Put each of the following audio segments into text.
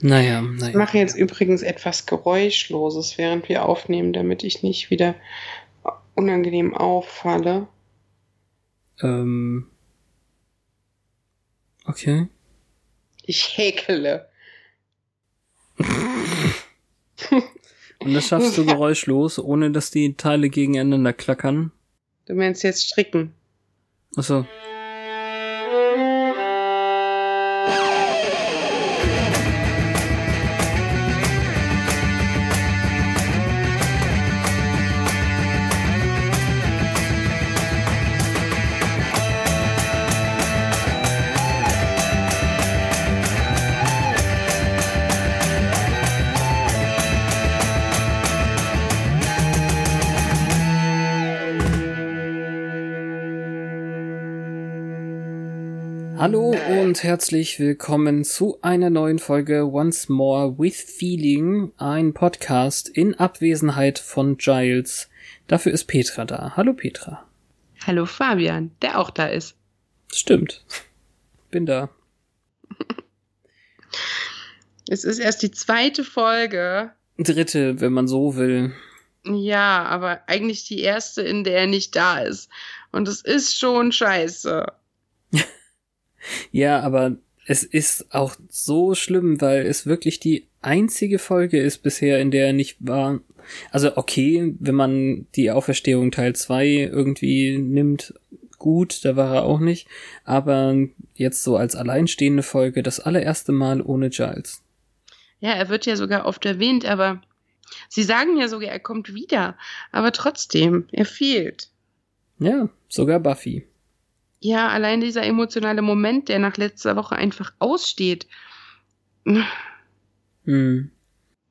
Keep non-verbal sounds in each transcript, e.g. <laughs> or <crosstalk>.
Naja, naja. Ich mache jetzt übrigens etwas Geräuschloses, während wir aufnehmen, damit ich nicht wieder unangenehm auffalle. Ähm. Okay. Ich häkele. Und das schaffst du <laughs> geräuschlos, ohne dass die Teile gegeneinander klackern? Du meinst jetzt stricken? Achso. Hallo und herzlich willkommen zu einer neuen Folge Once More with Feeling, ein Podcast in Abwesenheit von Giles. Dafür ist Petra da. Hallo Petra. Hallo Fabian, der auch da ist. Stimmt. Bin da. <laughs> Es ist erst die zweite Folge. Dritte, wenn man so will. Ja, aber eigentlich die erste, in der er nicht da ist. Und es ist schon scheiße. Ja, aber es ist auch so schlimm, weil es wirklich die einzige Folge ist bisher, in der er nicht war. Also okay, wenn man die Auferstehung Teil 2 irgendwie nimmt, gut, da war er auch nicht. Aber jetzt so als alleinstehende Folge das allererste Mal ohne Giles. Ja, er wird ja sogar oft erwähnt, aber sie sagen ja sogar, er kommt wieder. Aber trotzdem, er fehlt. Ja, sogar Buffy. Ja, allein dieser emotionale Moment, der nach letzter Woche einfach aussteht. Hm.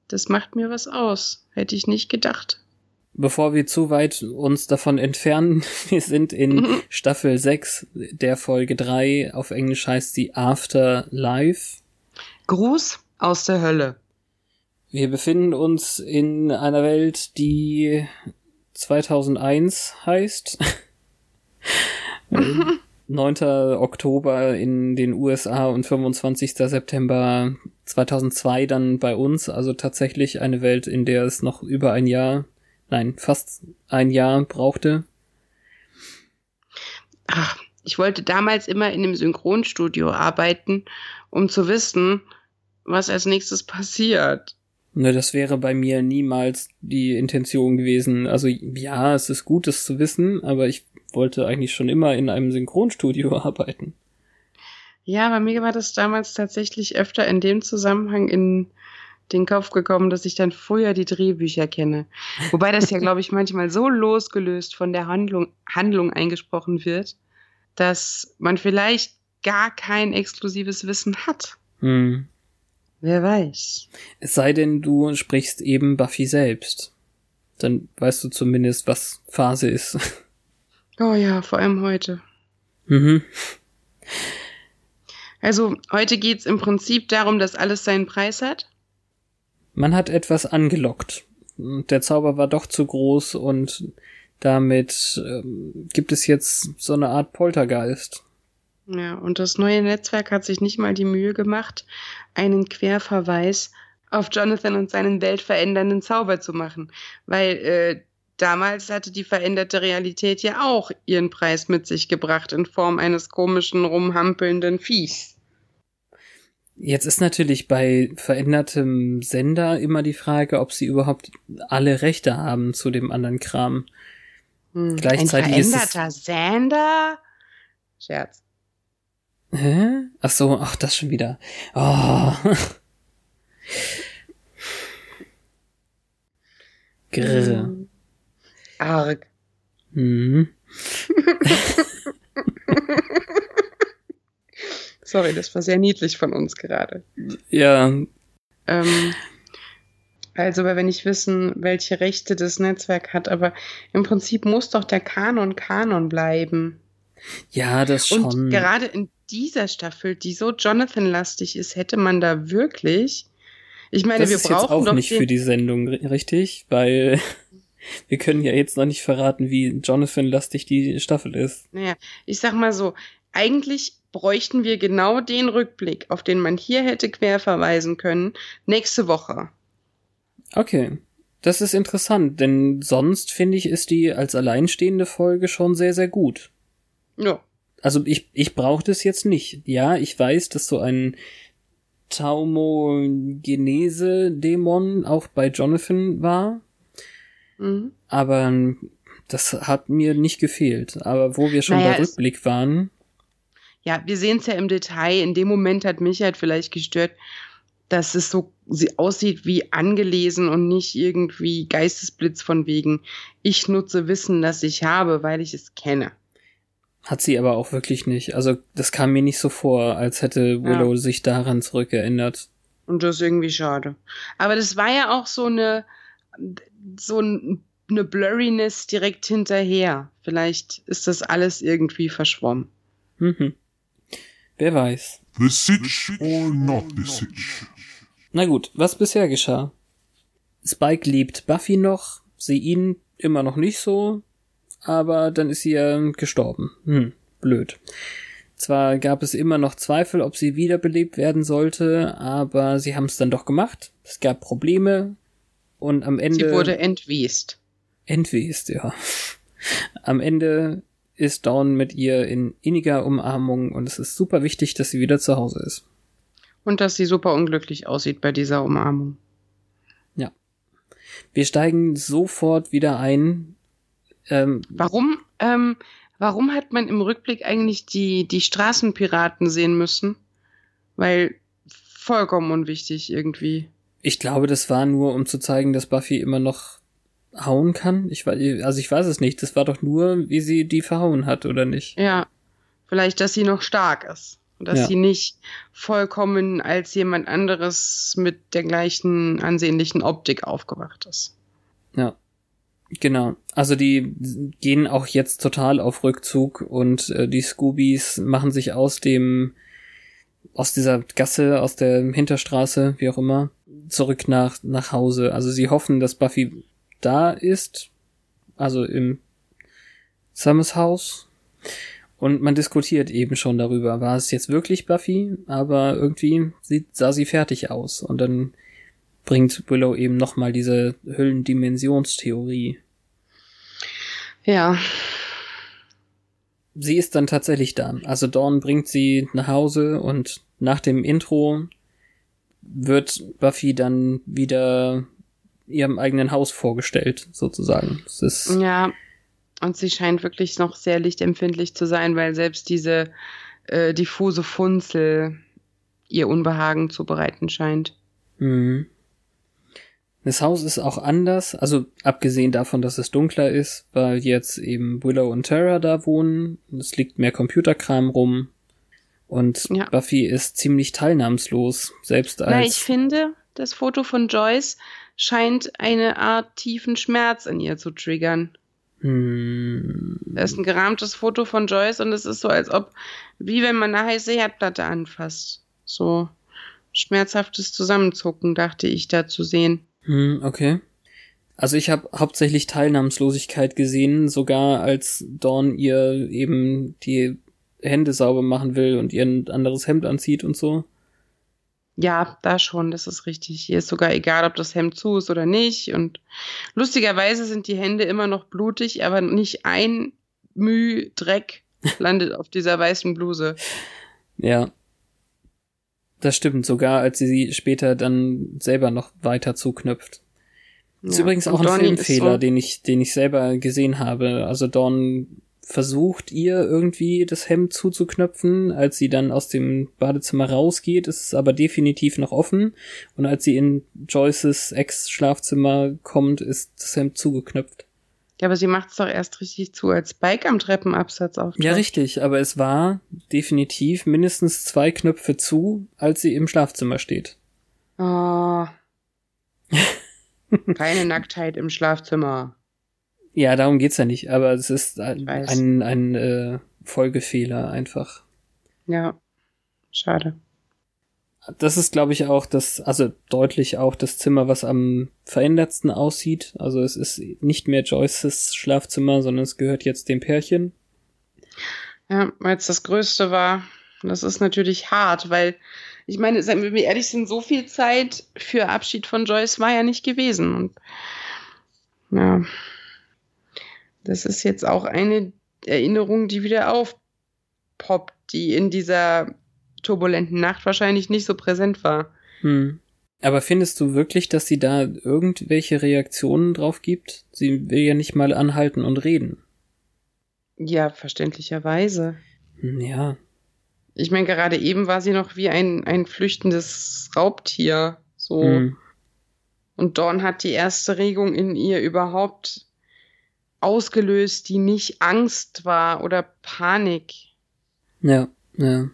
Das macht mir was aus. Hätte ich nicht gedacht. Bevor wir zu weit uns davon entfernen, <laughs> wir sind in Mhm. Staffel 6 der Folge 3. Auf Englisch heißt sie After Life. Gruß aus der Hölle. Wir befinden uns in einer Welt, die 2001 heißt. <laughs> 9. Oktober in den USA und 25. September 2002 dann bei uns. Also tatsächlich eine Welt, in der es noch über ein Jahr, nein, fast ein Jahr brauchte. Ach, ich wollte damals immer in einem Synchronstudio arbeiten, um zu wissen, was als nächstes passiert. Ne, das wäre bei mir niemals die Intention gewesen. Also ja, es ist gut, es zu wissen, aber ich wollte eigentlich schon immer in einem Synchronstudio <laughs> arbeiten. Ja, bei mir war das damals tatsächlich öfter in dem Zusammenhang in den Kopf gekommen, dass ich dann früher die Drehbücher kenne. Wobei das ja, glaube ich, manchmal so losgelöst von der Handlung, Handlung eingesprochen wird, dass man vielleicht gar kein exklusives Wissen hat. Hm. Wer weiß. Es sei denn, du sprichst eben Buffy selbst. Dann weißt du zumindest, was Phase ist. <laughs> Oh ja, vor allem heute. mhm. Also heute geht's im Prinzip darum, dass alles seinen Preis hat. Man hat etwas angelockt. Der Zauber war doch zu groß und damit ähm, gibt es jetzt so eine Art Poltergeist. Ja, und das neue Netzwerk hat sich nicht mal die Mühe gemacht, einen Querverweis auf Jonathan und seinen weltverändernden Zauber zu machen. Weil äh, damals hatte die veränderte Realität ja auch ihren Preis mit sich gebracht in Form eines komischen, rumhampelnden Viehs. Jetzt ist natürlich bei verändertem Sender immer die Frage, ob sie überhaupt alle Rechte haben zu dem anderen Kram. Hm. Gleichzeitig Ein ist veränderter Sender? Scherz. Hä? Ach so, ach, das schon wieder. Oh. <laughs> Grrr. Hm. Arg. Mhm. <laughs> Sorry, das war sehr niedlich von uns gerade. Ja, Ähm, also, weil wir nicht wissen, welche Rechte das Netzwerk hat, aber im Prinzip muss doch der Kanon Kanon bleiben. Ja, das schon. Und gerade in dieser Staffel, die so Jonathan-lastig ist, hätte man da wirklich. Ich meine, das wir ist brauchen jetzt auch doch nicht für die Sendung ri- richtig, weil <laughs> wir können ja jetzt noch nicht verraten, wie Jonathan-lastig die Staffel ist. Naja, ich sag mal so, eigentlich bräuchten wir genau den Rückblick, auf den man hier hätte quer verweisen können, nächste Woche. Okay. Das ist interessant, denn sonst finde ich, ist die als alleinstehende Folge schon sehr, sehr gut. Ja. Also ich, ich brauche das jetzt nicht. Ja, ich weiß, dass so ein Taumogenese-Dämon auch bei Jonathan war, Mhm. aber das hat mir nicht gefehlt. Aber wo wir schon Naja, bei Rückblick waren, Ja, wir sehen es ja im Detail. In dem Moment hat mich halt vielleicht gestört, dass es so sie aussieht wie angelesen und nicht irgendwie Geistesblitz von wegen, ich nutze Wissen, das ich habe, weil ich es kenne. Hat sie aber auch wirklich nicht. Also das kam mir nicht so vor, als hätte Willow sich daran zurückerinnert. Und das ist irgendwie schade. Aber das war ja auch so eine, so ein- eine Blurriness direkt hinterher. Vielleicht ist das alles irgendwie verschwommen. Mhm. Wer weiß. The Sitch or not the Sitch? Na gut, was bisher geschah? Spike liebt Buffy noch, sie ihn immer noch nicht so, aber dann ist sie ja gestorben. Hm, blöd. Zwar gab es immer noch Zweifel, ob sie wiederbelebt werden sollte, aber sie haben es dann doch gemacht. Es gab Probleme und am Ende Sie wurde entwest. entwest, ja. Am Ende ist Dawn mit ihr in inniger Umarmung und es ist super wichtig, dass sie wieder zu Hause ist. Und dass sie super unglücklich aussieht bei dieser Umarmung. Wir steigen sofort wieder ein. Ähm, Warum, ähm, warum hat man im Rückblick eigentlich die, die Straßenpiraten sehen müssen? Weil vollkommen unwichtig irgendwie. ich glaube, das war nur, um zu zeigen, dass Buffy immer noch hauen kann. Ich weiß, also ich weiß es nicht. Das war doch nur, wie sie die verhauen hat, oder nicht? Ja, vielleicht, dass sie noch stark ist. Und dass Ja. sie nicht vollkommen als jemand anderes mit der gleichen ansehnlichen Optik aufgewacht ist. Ja. Genau. Also die gehen auch jetzt total auf Rückzug und äh, die Scoobies machen sich aus dem aus dieser Gasse, aus der Hinterstraße, wie auch immer, zurück nach nach Hause. Also sie hoffen, dass Buffy da ist, also im Summers Haus. Und man diskutiert eben schon darüber, war es jetzt wirklich Buffy? Aber irgendwie sieht, sah sie fertig aus. Und dann bringt Willow eben nochmal diese Hüllendimensionstheorie. Ja, Sie ist dann tatsächlich da. Also Dawn bringt sie nach Hause und nach dem Intro wird Buffy dann wieder ihrem eigenen Haus vorgestellt, sozusagen. Es ist, ja. Und sie scheint wirklich noch sehr lichtempfindlich zu sein, weil selbst diese äh, diffuse Funzel ihr Unbehagen zu bereiten scheint. Mhm. Das Haus ist auch anders, also abgesehen davon, dass es dunkler ist, weil jetzt eben Willow und Tara da wohnen. Es liegt mehr Computerkram rum. Und Ja. Buffy ist ziemlich teilnahmslos, selbst als. Na, ich finde, das Foto von Joyce scheint eine Art tiefen Schmerz in ihr zu triggern. hm, Da ist ein gerahmtes Foto von Joyce und es ist so, als ob, wie wenn man eine heiße Herdplatte anfasst. So schmerzhaftes Zusammenzucken, dachte ich da zu sehen. Hm, okay. Also ich habe hauptsächlich Teilnahmslosigkeit gesehen, sogar als Dawn ihr eben die Hände sauber machen will und ihr ein anderes Hemd anzieht und so. Ja, da schon, das ist richtig. Ihr ist sogar egal, ob das Hemd zu ist oder nicht. Und lustigerweise sind die Hände immer noch blutig, aber nicht ein Müh Dreck <laughs> landet auf dieser weißen Bluse. Ja. Das stimmt, sogar als sie sie später dann selber noch weiter zuknüpft. Ist Ja, übrigens und auch ein ist Filmfehler, so- den ich, den ich selber gesehen habe. Also Dawn versucht ihr irgendwie das Hemd zuzuknöpfen, als sie dann aus dem Badezimmer rausgeht, ist es aber definitiv noch offen. Und als sie in Joyces Ex-Schlafzimmer kommt, ist das Hemd zugeknöpft. Ja, aber sie macht es doch erst richtig zu, als Spike am Treppenabsatz auftaucht. Ja, richtig, aber es war definitiv mindestens zwei Knöpfe zu, als sie im Schlafzimmer steht. Oh. <laughs> Keine Nacktheit im Schlafzimmer. Ja, darum geht's ja nicht, aber es ist ein, ein, ein äh, Folgefehler einfach. Ja. Schade. Das ist, glaube ich, auch das, also deutlich auch das Zimmer, was am verändertsten aussieht. Also es ist nicht mehr Joyces Schlafzimmer, sondern es gehört jetzt dem Pärchen. Ja, weil es das Größte war. Das ist natürlich hart, weil ich meine, seien wir ehrlich sind, so viel Zeit für Abschied von Joyce war ja nicht gewesen. Und ja, das ist jetzt auch eine Erinnerung, die wieder aufpoppt, die in dieser turbulenten Nacht wahrscheinlich nicht so präsent war. Hm. Aber findest du wirklich, dass sie da irgendwelche Reaktionen drauf gibt? Sie will ja nicht mal anhalten und reden. Ja, verständlicherweise. Hm, Ja, Ich meine, gerade eben war sie noch wie ein, ein flüchtendes Raubtier. So. hm. Und Dawn hat die erste Regung in ihr überhaupt ausgelöst, die nicht Angst war oder Panik. ja, ja.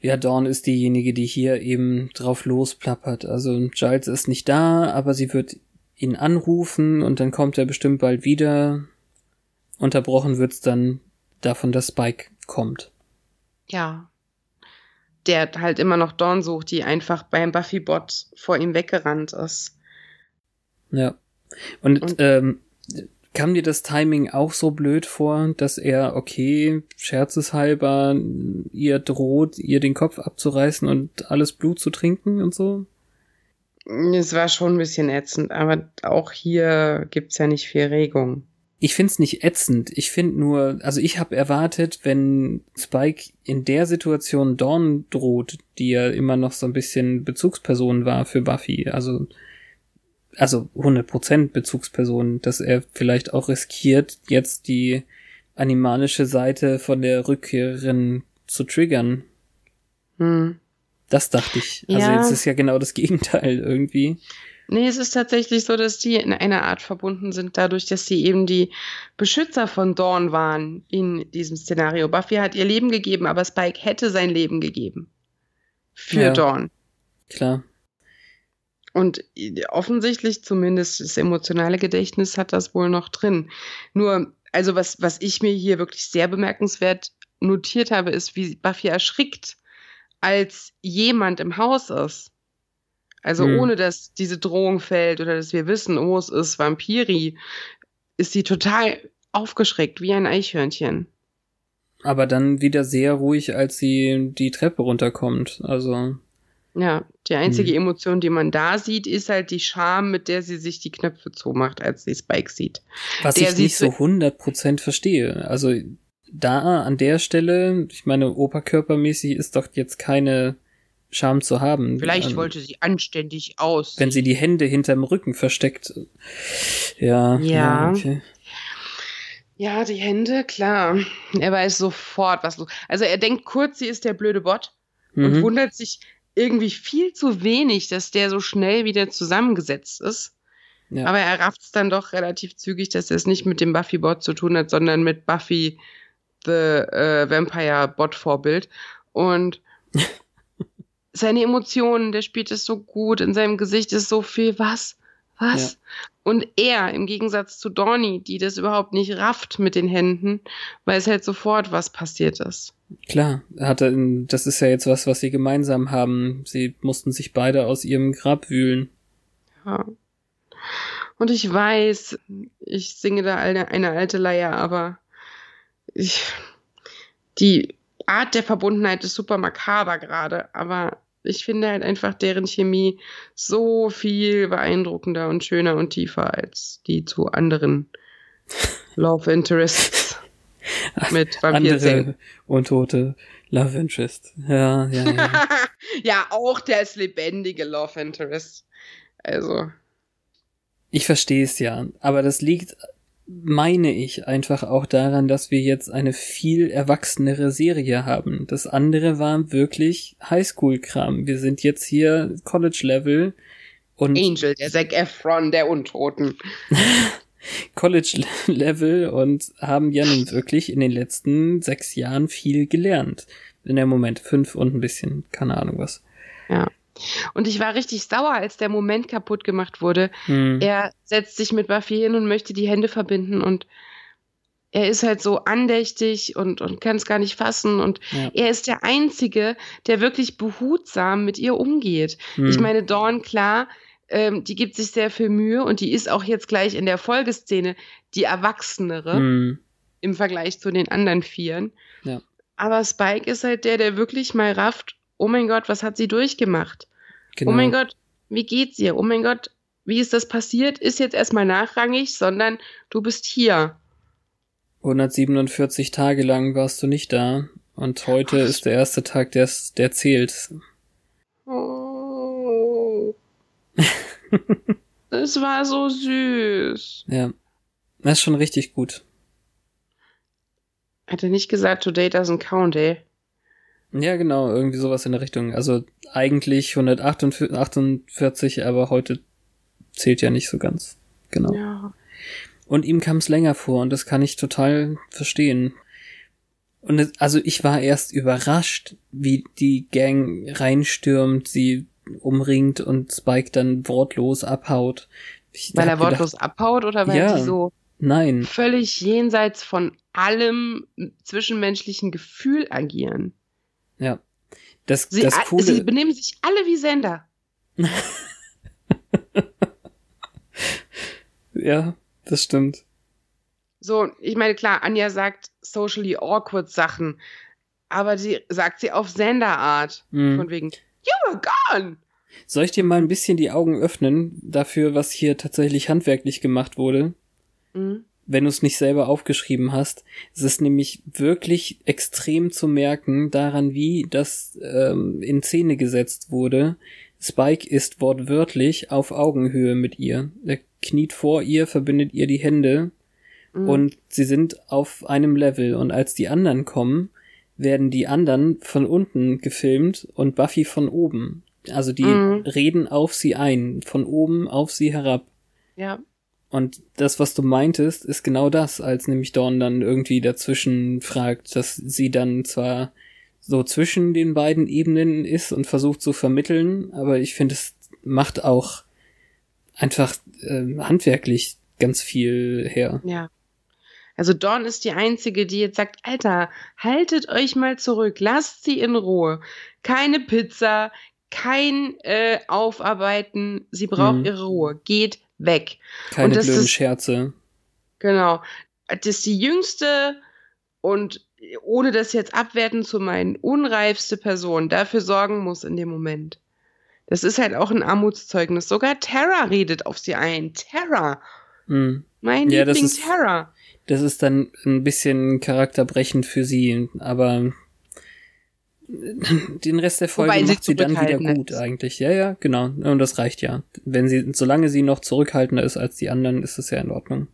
Ja, Dawn ist diejenige, die hier eben drauf losplappert. Also Giles ist nicht da, aber sie wird ihn anrufen und dann kommt er bestimmt bald wieder. Unterbrochen wird's dann davon, dass Spike kommt. Ja. Der halt immer noch Dawn sucht, die einfach beim Buffy-Bot vor ihm weggerannt ist. Ja. Und, Und- ähm, kam dir das Timing auch so blöd vor, dass er, okay, scherzeshalber ihr droht, ihr den Kopf abzureißen und alles Blut zu trinken und so? Es war schon ein bisschen ätzend, aber auch hier gibt's ja nicht viel Regung. Ich find's nicht ätzend. Ich find nur, also ich habe erwartet, wenn Spike in der Situation Dawn droht, die ja immer noch so ein bisschen Bezugsperson war für Buffy, also also 100% Bezugsperson, dass er vielleicht auch riskiert, jetzt die animalische Seite von der Rückkehrerin zu triggern. Hm. Das dachte ich. Also Ja. jetzt ist ja genau das Gegenteil irgendwie. Nee, es ist tatsächlich so, dass die in einer Art verbunden sind, dadurch, dass sie eben die Beschützer von Dawn waren in diesem Szenario. Buffy hat ihr Leben gegeben, aber Spike hätte sein Leben gegeben. Für Ja. Dawn. Klar. Und offensichtlich zumindest das emotionale Gedächtnis hat das wohl noch drin. Nur, also was, was ich mir hier wirklich sehr bemerkenswert notiert habe, ist, wie Buffy erschrickt, als jemand im Haus ist. Also Hm. ohne dass diese Drohung fällt oder dass wir wissen, oh, es ist Vampiri, ist sie total aufgeschreckt, wie ein Eichhörnchen. Aber dann wieder sehr ruhig, als sie die Treppe runterkommt. Also, Ja, die einzige Hm. Emotion, die man da sieht, ist halt die Scham, mit der sie sich die Knöpfe zumacht, als sie Spike sieht. was Der ich nicht so 100% verstehe. Also, da an der Stelle, ich meine, oberkörpermäßig ist doch jetzt keine Scham zu haben. Vielleicht Ähm, wollte sie anständig aus. Wenn sie die Hände hinterm Rücken versteckt. Ja. Ja. okay. Ja, die Hände, klar. Er weiß sofort, was los. Also er denkt kurz, sie ist der blöde Bot und Mhm. wundert sich irgendwie viel zu wenig, dass der so schnell wieder zusammengesetzt ist. Ja. Aber er rafft es dann doch relativ zügig, dass er es nicht mit dem Buffy-Bot zu tun hat, sondern mit Buffy the äh, Vampire-Bot-Vorbild. Und <laughs> seine Emotionen, der spielt es so gut, in seinem Gesicht ist so viel, was? Was? Und er, im Gegensatz zu Donny, die das überhaupt nicht rafft mit den Händen, weiß halt sofort, was passiert ist. Klar, hatte, das ist ja jetzt was, was sie gemeinsam haben. Sie mussten sich beide aus ihrem Grab wühlen. Ja. Und ich weiß, ich singe da eine, eine alte Leier, aber ich, die Art der Verbundenheit ist super makaber gerade, aber ich finde halt einfach deren Chemie so viel beeindruckender und schöner und tiefer als die zu anderen <laughs> Love Interests <laughs> mit Vampirzähnen. Andere untote Love Interest. Ja, ja, ja. <laughs> ja, auch das lebendige Love Interest. Also, Ich verstehe es ja, aber das liegt, meine ich, einfach auch daran, dass wir jetzt eine viel erwachsenere Serie haben. Das andere war wirklich Highschool-Kram. Wir sind jetzt hier College-Level und Angel, der Zac Efron der Untoten. <laughs> College-Level und haben ja nun wirklich in den letzten sechs Jahren viel gelernt. In der Moment fünf und ein bisschen, keine Ahnung was. Ja. Und ich war richtig sauer, als der Moment kaputt gemacht wurde. Hm. Er setzt sich mit Buffy hin und möchte die Hände verbinden und er ist halt so andächtig und, und kann es gar nicht fassen. Und Ja. er ist der Einzige, der wirklich behutsam mit ihr umgeht. Hm. Ich meine, Dawn, klar, ähm, die gibt sich sehr viel Mühe und die ist auch jetzt gleich in der Folgeszene die Erwachsenere Hm. im Vergleich zu den anderen Vieren. Ja. Aber Spike ist halt der, der wirklich mal rafft, oh mein Gott, was hat sie durchgemacht? Genau. Oh mein Gott, wie geht's ihr? Oh mein Gott, wie ist das passiert? Ist jetzt erstmal nachrangig, sondern du bist hier. 147 Tage lang warst du nicht da. Und heute ist der erste Tag, der's- der zählt. Oh. <laughs> Es war so süß. Ja. Das ist schon richtig gut. Hat er nicht gesagt, today doesn't count, ey. Ja, genau, irgendwie sowas in der Richtung. Also eigentlich 148, aber heute zählt ja nicht so ganz. Genau. Ja. Und ihm kam es länger vor und das kann ich total verstehen. Und es, also ich war erst überrascht, wie die Gang reinstürmt, sie umringt und Spike dann wortlos abhaut. Ich Weil er gedacht, wortlos abhaut oder weil Ja. die so Nein, völlig jenseits von allem zwischenmenschlichen Gefühl agieren? Ja. Das, Sie, das Coole. sie benehmen sich alle wie Sender. <laughs> ja, das stimmt. So, ich meine, klar, Anja sagt socially awkward Sachen, aber sie sagt sie auf Senderart. Mhm. Von wegen, you were gone. Soll ich dir mal ein bisschen die Augen öffnen dafür, was hier tatsächlich handwerklich gemacht wurde? Mhm. Wenn du es nicht selber aufgeschrieben hast. Es ist nämlich wirklich extrem zu merken daran, wie das ähm, in Szene gesetzt wurde. Spike ist wortwörtlich auf Augenhöhe mit ihr. Er kniet vor ihr, verbindet ihr die Hände Mhm. und sie sind auf einem Level. Und als die anderen kommen, werden die anderen von unten gefilmt und Buffy von oben. Also die Mhm. reden auf sie ein, von oben auf sie herab. Ja. Und das, was du meintest, ist genau das, als nämlich Dawn dann irgendwie dazwischen fragt, dass sie dann zwar so zwischen den beiden Ebenen ist und versucht zu vermitteln, aber ich finde, es macht auch einfach äh, handwerklich ganz viel her. Ja. Also Dawn ist die Einzige, die jetzt sagt, Alter, haltet euch mal zurück, lasst sie in Ruhe. Keine Pizza, kein äh, Aufarbeiten, sie braucht Mhm. ihre Ruhe. Geht weg. Keine das blöden ist- Scherze. Genau. Das ist die jüngste und ohne das jetzt abwerten zu meinen, unreifste Person dafür sorgen muss in dem Moment. Das ist halt auch ein Armutszeugnis. Sogar Terra redet auf sie ein. Terra. Hm. Mein Ja, das Liebling ist- Terra. Das ist dann ein bisschen charakterbrechend für sie, aber den Rest der Folge Wobei sie macht sie dann wieder gut ist. eigentlich. Ja, ja, genau. Und das reicht ja. Wenn sie, solange sie noch zurückhaltender ist als die anderen, ist es ja in Ordnung.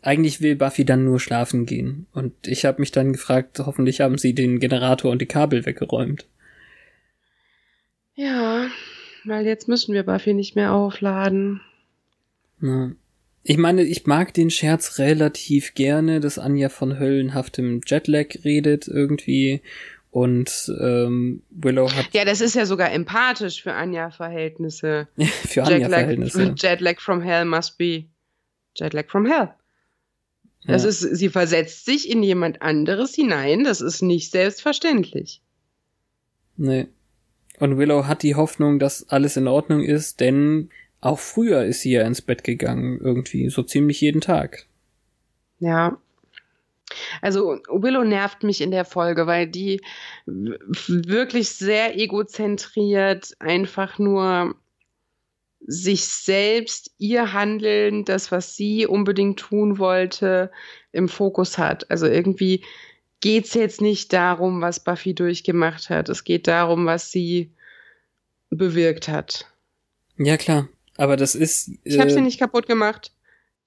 Eigentlich will Buffy dann nur schlafen gehen. Und ich habe mich dann gefragt, hoffentlich haben sie den Generator und die Kabel weggeräumt. Ja, weil jetzt müssen wir Buffy nicht mehr aufladen. Ja. Ich meine, ich mag den Scherz relativ gerne, dass Anja von höllenhaftem Jetlag redet irgendwie. Und ähm, Willow hat Ja, das ist ja sogar empathisch für Anja-Verhältnisse. <laughs> für Anja-Verhältnisse. <laughs> Jetlag from hell must be Jetlag from hell. Das Ja. ist, sie versetzt sich in jemand anderes hinein. Das ist nicht selbstverständlich. Nee. Und Willow hat die Hoffnung, dass alles in Ordnung ist, denn auch früher ist sie ja ins Bett gegangen, irgendwie, so ziemlich jeden Tag. Ja. Also Willow nervt mich in der Folge, weil die wirklich sehr egozentriert einfach nur sich selbst, ihr Handeln, das, was sie unbedingt tun wollte, im Fokus hat. Also irgendwie geht's jetzt nicht darum, was Buffy durchgemacht hat. Es geht darum, was sie bewirkt hat. Ja, klar. Aber das ist. Ich habe äh, sie nicht kaputt gemacht.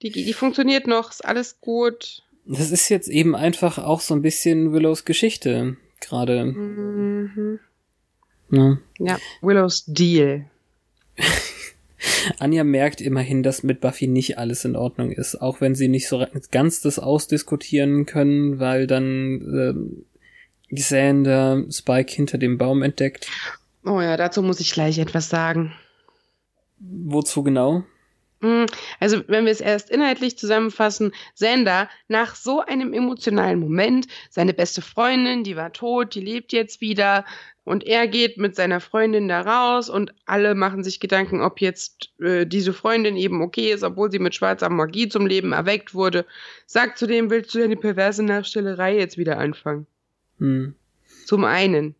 Die, die funktioniert noch, ist alles gut. Das ist jetzt eben einfach auch so ein bisschen Willows Geschichte gerade. Mhm. Ne? Ja, Willows Deal. <laughs> Anja merkt immerhin, dass mit Buffy nicht alles in Ordnung ist, auch wenn sie nicht so ganz das ausdiskutieren können, weil dann ähm, Xander Spike hinter dem Baum entdeckt. Oh ja, dazu muss ich gleich etwas sagen. Wozu genau? Hm, Also, wenn wir es erst inhaltlich zusammenfassen, Sander, nach so einem emotionalen Moment, seine beste Freundin, die war tot, die lebt jetzt wieder, und er geht mit seiner Freundin da raus und alle machen sich Gedanken, ob jetzt äh, diese Freundin eben okay ist, obwohl sie mit schwarzer Magie zum Leben erweckt wurde. Sagt zudem, willst du deine perverse Nachstellerei jetzt wieder anfangen? Hm. Zum einen.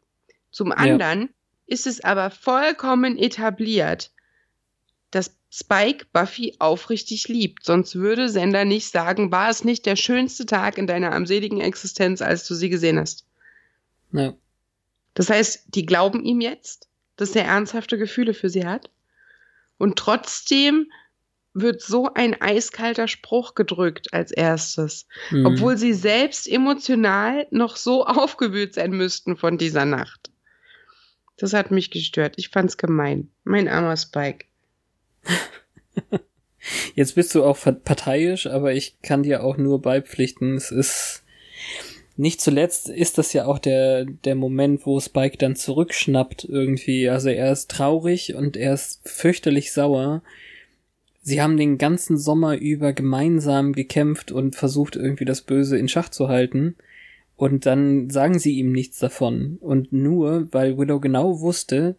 Zum anderen ist es aber vollkommen etabliert, dass Spike Buffy aufrichtig liebt. Sonst würde Sender nicht sagen, war es nicht der schönste Tag in deiner armseligen Existenz, als du sie gesehen hast. Ja. Das heißt, die glauben ihm jetzt, dass er ernsthafte Gefühle für sie hat. Und trotzdem wird so ein eiskalter Spruch gedrückt als erstes, Hm. obwohl sie selbst emotional noch so <laughs> aufgewühlt sein müssten von dieser Nacht. Das hat mich gestört. Ich fand's gemein. Mein armer Spike. <laughs> Jetzt bist du auch parteiisch, aber ich kann dir auch nur beipflichten. Es ist nicht zuletzt ist das ja auch der der Moment, wo Spike dann zurückschnappt irgendwie. Also er ist traurig und er ist fürchterlich sauer. Sie haben den ganzen Sommer über gemeinsam gekämpft und versucht irgendwie das Böse in Schach zu halten. Und dann sagen sie ihm nichts davon. Und nur, weil Willow genau wusste,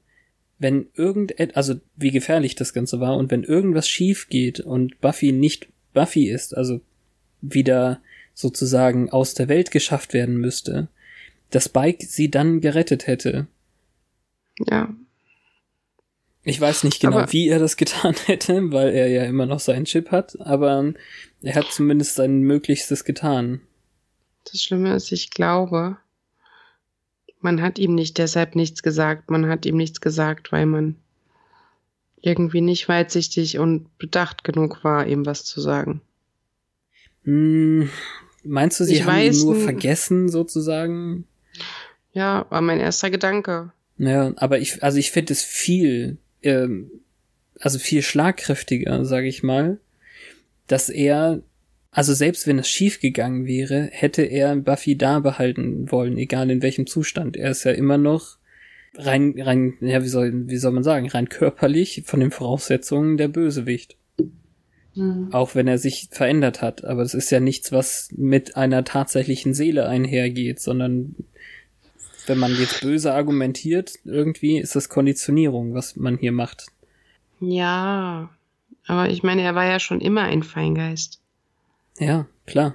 wenn irgend, also wie gefährlich das Ganze war und wenn irgendwas schief geht und Buffy nicht Buffy ist, also wieder sozusagen aus der Welt geschafft werden müsste, dass Spike sie dann gerettet hätte. Ja. Ich weiß nicht genau, Aber- wie er das getan <laughs> hätte, weil er ja immer noch seinen Chip hat, aber er hat zumindest sein Möglichstes getan. Das Schlimme ist, ich glaube, man hat ihm nicht deshalb nichts gesagt. Man hat ihm nichts gesagt, weil man irgendwie nicht weitsichtig und bedacht genug war, ihm was zu sagen. Hm, meinst du, sie Ich haben ihn weiß nur vergessen, sozusagen? Ja, war mein erster Gedanke. Ja, aber ich, also ich finde es viel, ähm, also viel schlagkräftiger, sage ich mal, dass er, also selbst wenn es schief gegangen wäre, hätte er Buffy da behalten wollen, egal in welchem Zustand. Er ist ja immer noch rein, rein, ja, wie soll, wie soll man sagen, rein körperlich von den Voraussetzungen der Bösewicht. Auch wenn er sich verändert hat. Aber es ist ja nichts, was mit einer tatsächlichen Seele einhergeht, sondern wenn man jetzt böse argumentiert, irgendwie ist das Konditionierung, was man hier macht. Ja, aber ich meine, er war ja schon immer ein Feingeist. Ja, klar.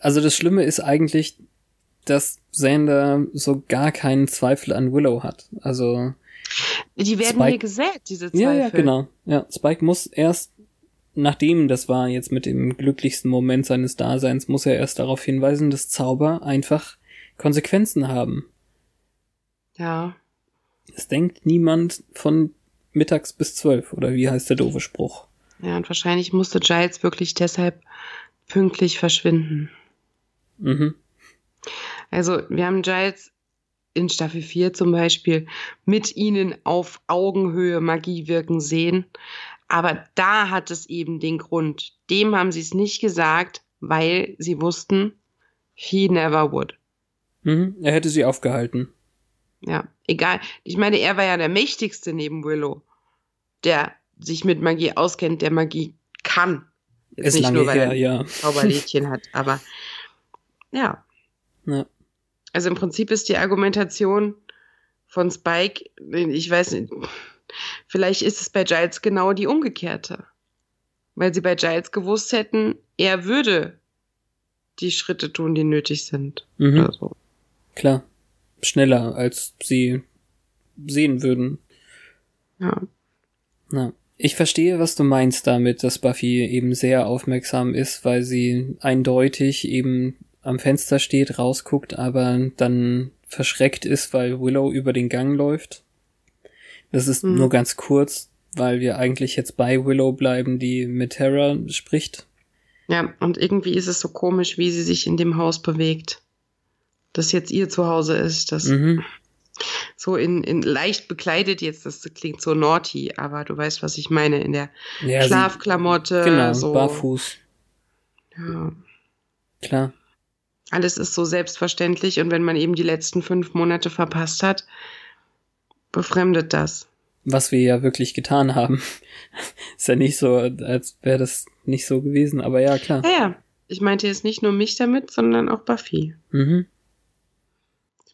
Also das Schlimme ist eigentlich, dass Xander so gar keinen Zweifel an Willow hat. Also, Die werden Spike- hier gesät, diese Zweifel. ja, ja, genau. Ja, Spike muss erst, nachdem das war jetzt mit dem glücklichsten Moment seines Daseins, muss er erst darauf hinweisen, dass Zauber einfach Konsequenzen haben. Ja, Es denkt niemand von mittags bis zwölf, oder wie heißt der doofe Spruch? ja, und wahrscheinlich musste Giles wirklich deshalb pünktlich verschwinden. Mhm. Also, wir haben Giles in Staffel 4 zum Beispiel mit ihnen auf Augenhöhe Magie wirken sehen. Aber da hat es eben den Grund. Dem haben sie es nicht gesagt, weil sie wussten, he never would. Mhm. Er hätte sie aufgehalten. Ja, egal. Ich meine, er war ja der mächtigste neben Willow, der sich mit Magie auskennt, der Magie kann. Jetzt Ist nicht lange nur, weil her, er ja. Zauberlädchen hat, aber <laughs> ja. ja. Also im Prinzip ist die Argumentation von Spike, ich weiß nicht, vielleicht ist es bei Giles genau die umgekehrte. Weil sie bei Giles gewusst hätten, er würde die Schritte tun, die nötig sind. Mhm. Oder so. Klar. Schneller, als sie sehen würden. Ja. Na, ich verstehe, was du meinst damit, dass Buffy eben sehr aufmerksam ist, weil sie eindeutig eben am Fenster steht, rausguckt, aber dann verschreckt ist, weil Willow über den Gang läuft. Das ist Mhm. nur ganz kurz, weil wir eigentlich jetzt bei Willow bleiben, die mit Terra spricht. ja, und irgendwie ist es so komisch, wie sie sich in dem Haus bewegt. Das jetzt ihr Zuhause ist, das Mhm. So in, in leicht bekleidet jetzt, das klingt so naughty, aber du weißt, was ich meine, in der Ja, Schlafklamotte, Genau, so. barfuß. Ja. Klar. Alles ist so selbstverständlich und wenn man eben die letzten fünf Monate verpasst hat, befremdet das. Was wir ja wirklich getan haben. <laughs> Ist ja nicht so, als wäre das nicht so gewesen, aber ja, klar. Ja, ja. Ich meinte jetzt nicht nur mich damit, sondern auch Buffy. Mhm.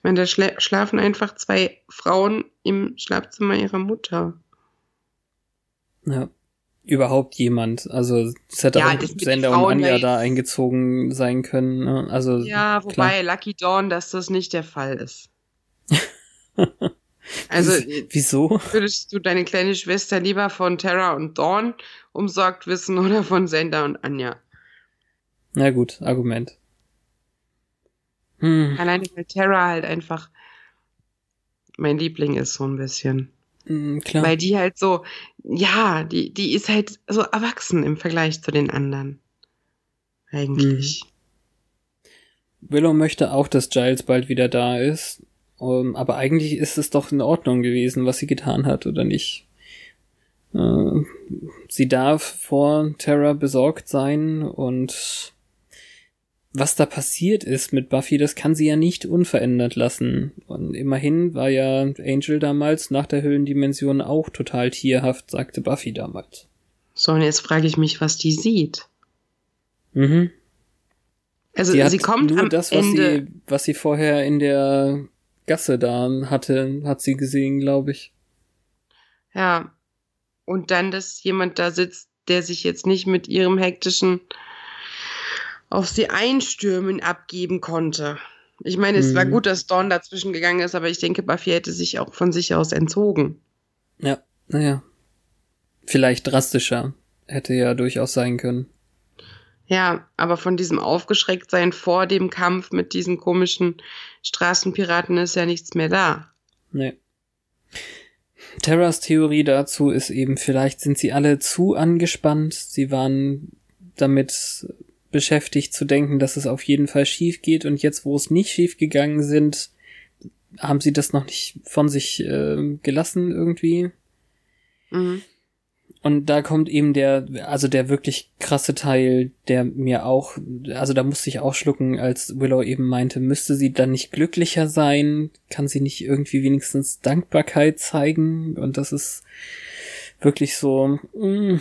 Ich meine, da schla schlafen einfach zwei Frauen im Schlafzimmer ihrer Mutter. Ja. Überhaupt jemand. Also es hätte Ja, auch Sender und Anja ja da eingezogen sein können. Ne? Also Ja, klar. wobei Lucky Dawn, dass das nicht der Fall ist. <laughs> also Wieso? würdest du deine kleine Schwester lieber von Terra und Dawn umsorgt wissen oder von Sender und Anja? Na gut, Argument. Hm, Alleine weil Terra halt einfach mein Liebling ist so ein bisschen. hm, klar. Weil die halt so, ja, die, die ist halt so erwachsen im Vergleich zu den anderen. Eigentlich. Willow möchte auch, dass Giles bald wieder da ist. Um, aber eigentlich ist es doch in Ordnung gewesen, was sie getan hat, oder nicht? Äh, sie darf vor Terra besorgt sein und was da passiert ist mit Buffy, das kann sie ja nicht unverändert lassen. Und immerhin war ja Angel damals nach der Höhlendimension auch total tierhaft, sagte Buffy damals. So, und jetzt frage ich mich, was die sieht. Mhm. Also sie sie, kommt nur am das, was Ende. sie, was sie vorher in der Gasse da hatte, hat sie gesehen, glaube ich. Ja. Und dann, dass jemand da sitzt, der sich jetzt nicht mit ihrem hektischen auf sie einstürmen abgeben konnte. Ich meine, es war Mhm. gut, dass Dawn dazwischen gegangen ist, aber ich denke, Buffy hätte sich auch von sich aus entzogen. Ja, naja. Vielleicht drastischer. Hätte ja durchaus sein können. Ja, aber von diesem Aufgeschrecktsein vor dem Kampf mit diesen komischen Straßenpiraten ist ja nichts mehr da. Nee. Terras Theorie dazu ist eben, vielleicht sind sie alle zu angespannt. Sie waren damit beschäftigt zu denken, dass es auf jeden Fall schief geht und jetzt, wo es nicht schief gegangen sind, haben sie das noch nicht von sich äh, gelassen irgendwie. Mhm. Und da kommt eben der, also der wirklich krasse Teil, der mir auch, also da musste ich auch schlucken, als Willow eben meinte, müsste sie dann nicht glücklicher sein? Kann sie nicht irgendwie wenigstens Dankbarkeit zeigen? Und das ist wirklich so, mm,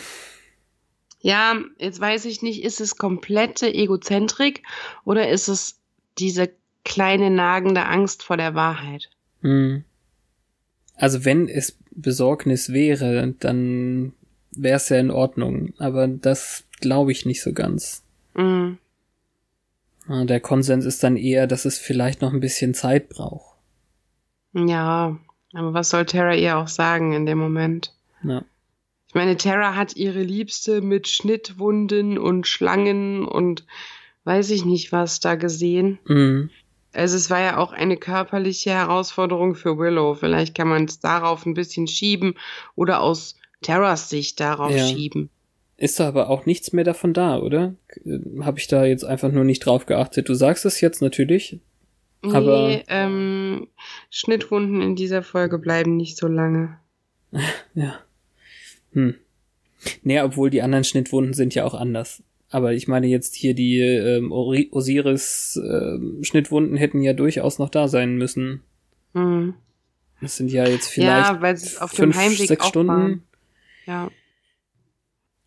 Ja, jetzt weiß ich nicht, ist es komplette Egozentrik oder ist es diese kleine nagende Angst vor der Wahrheit? mm. Also wenn es Besorgnis wäre, dann wäre es ja in Ordnung. Aber das glaube ich nicht so ganz. Mhm. Ah, Der Konsens ist dann eher, dass es vielleicht noch ein bisschen Zeit braucht. Ja, aber was soll Terra ihr auch sagen in dem Moment? Ja. Ich meine, Terra hat ihre Liebste mit Schnittwunden und Schlangen und weiß ich nicht was da gesehen. Mhm. Also es war ja auch eine körperliche Herausforderung für Willow. Vielleicht kann man es darauf ein bisschen schieben oder aus Terras Sicht darauf Ja. schieben. Ist da aber auch nichts mehr davon da, oder? Habe ich da jetzt einfach nur nicht drauf geachtet. Du sagst es jetzt natürlich. Aber- nee, ähm, Schnittwunden in dieser Folge bleiben nicht so lange. <laughs> Ja. Hm. Nee, obwohl die anderen Schnittwunden sind ja auch anders. Aber ich meine jetzt hier die ähm, Ori- Osiris ähm, Schnittwunden hätten ja durchaus noch da sein müssen. Hm. Das sind ja jetzt vielleicht ja, weil auf fünf, dem Heimweg sechs Stunden. waren. Ja.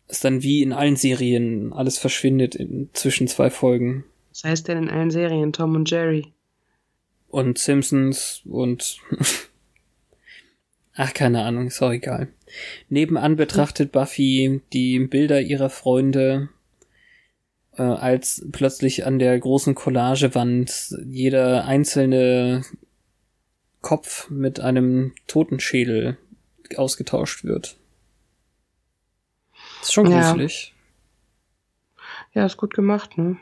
Ist dann wie in allen Serien alles verschwindet in, zwischen zwei Folgen. Was heißt denn in allen Serien Tom und Jerry? und Simpsons und <laughs> ach keine Ahnung, ist auch egal. Nebenan betrachtet Buffy die Bilder ihrer Freunde, äh, als plötzlich an der großen Collagewand jeder einzelne Kopf mit einem Totenschädel ausgetauscht wird. Ist schon Ja. gruselig. Ja, ist gut gemacht, ne?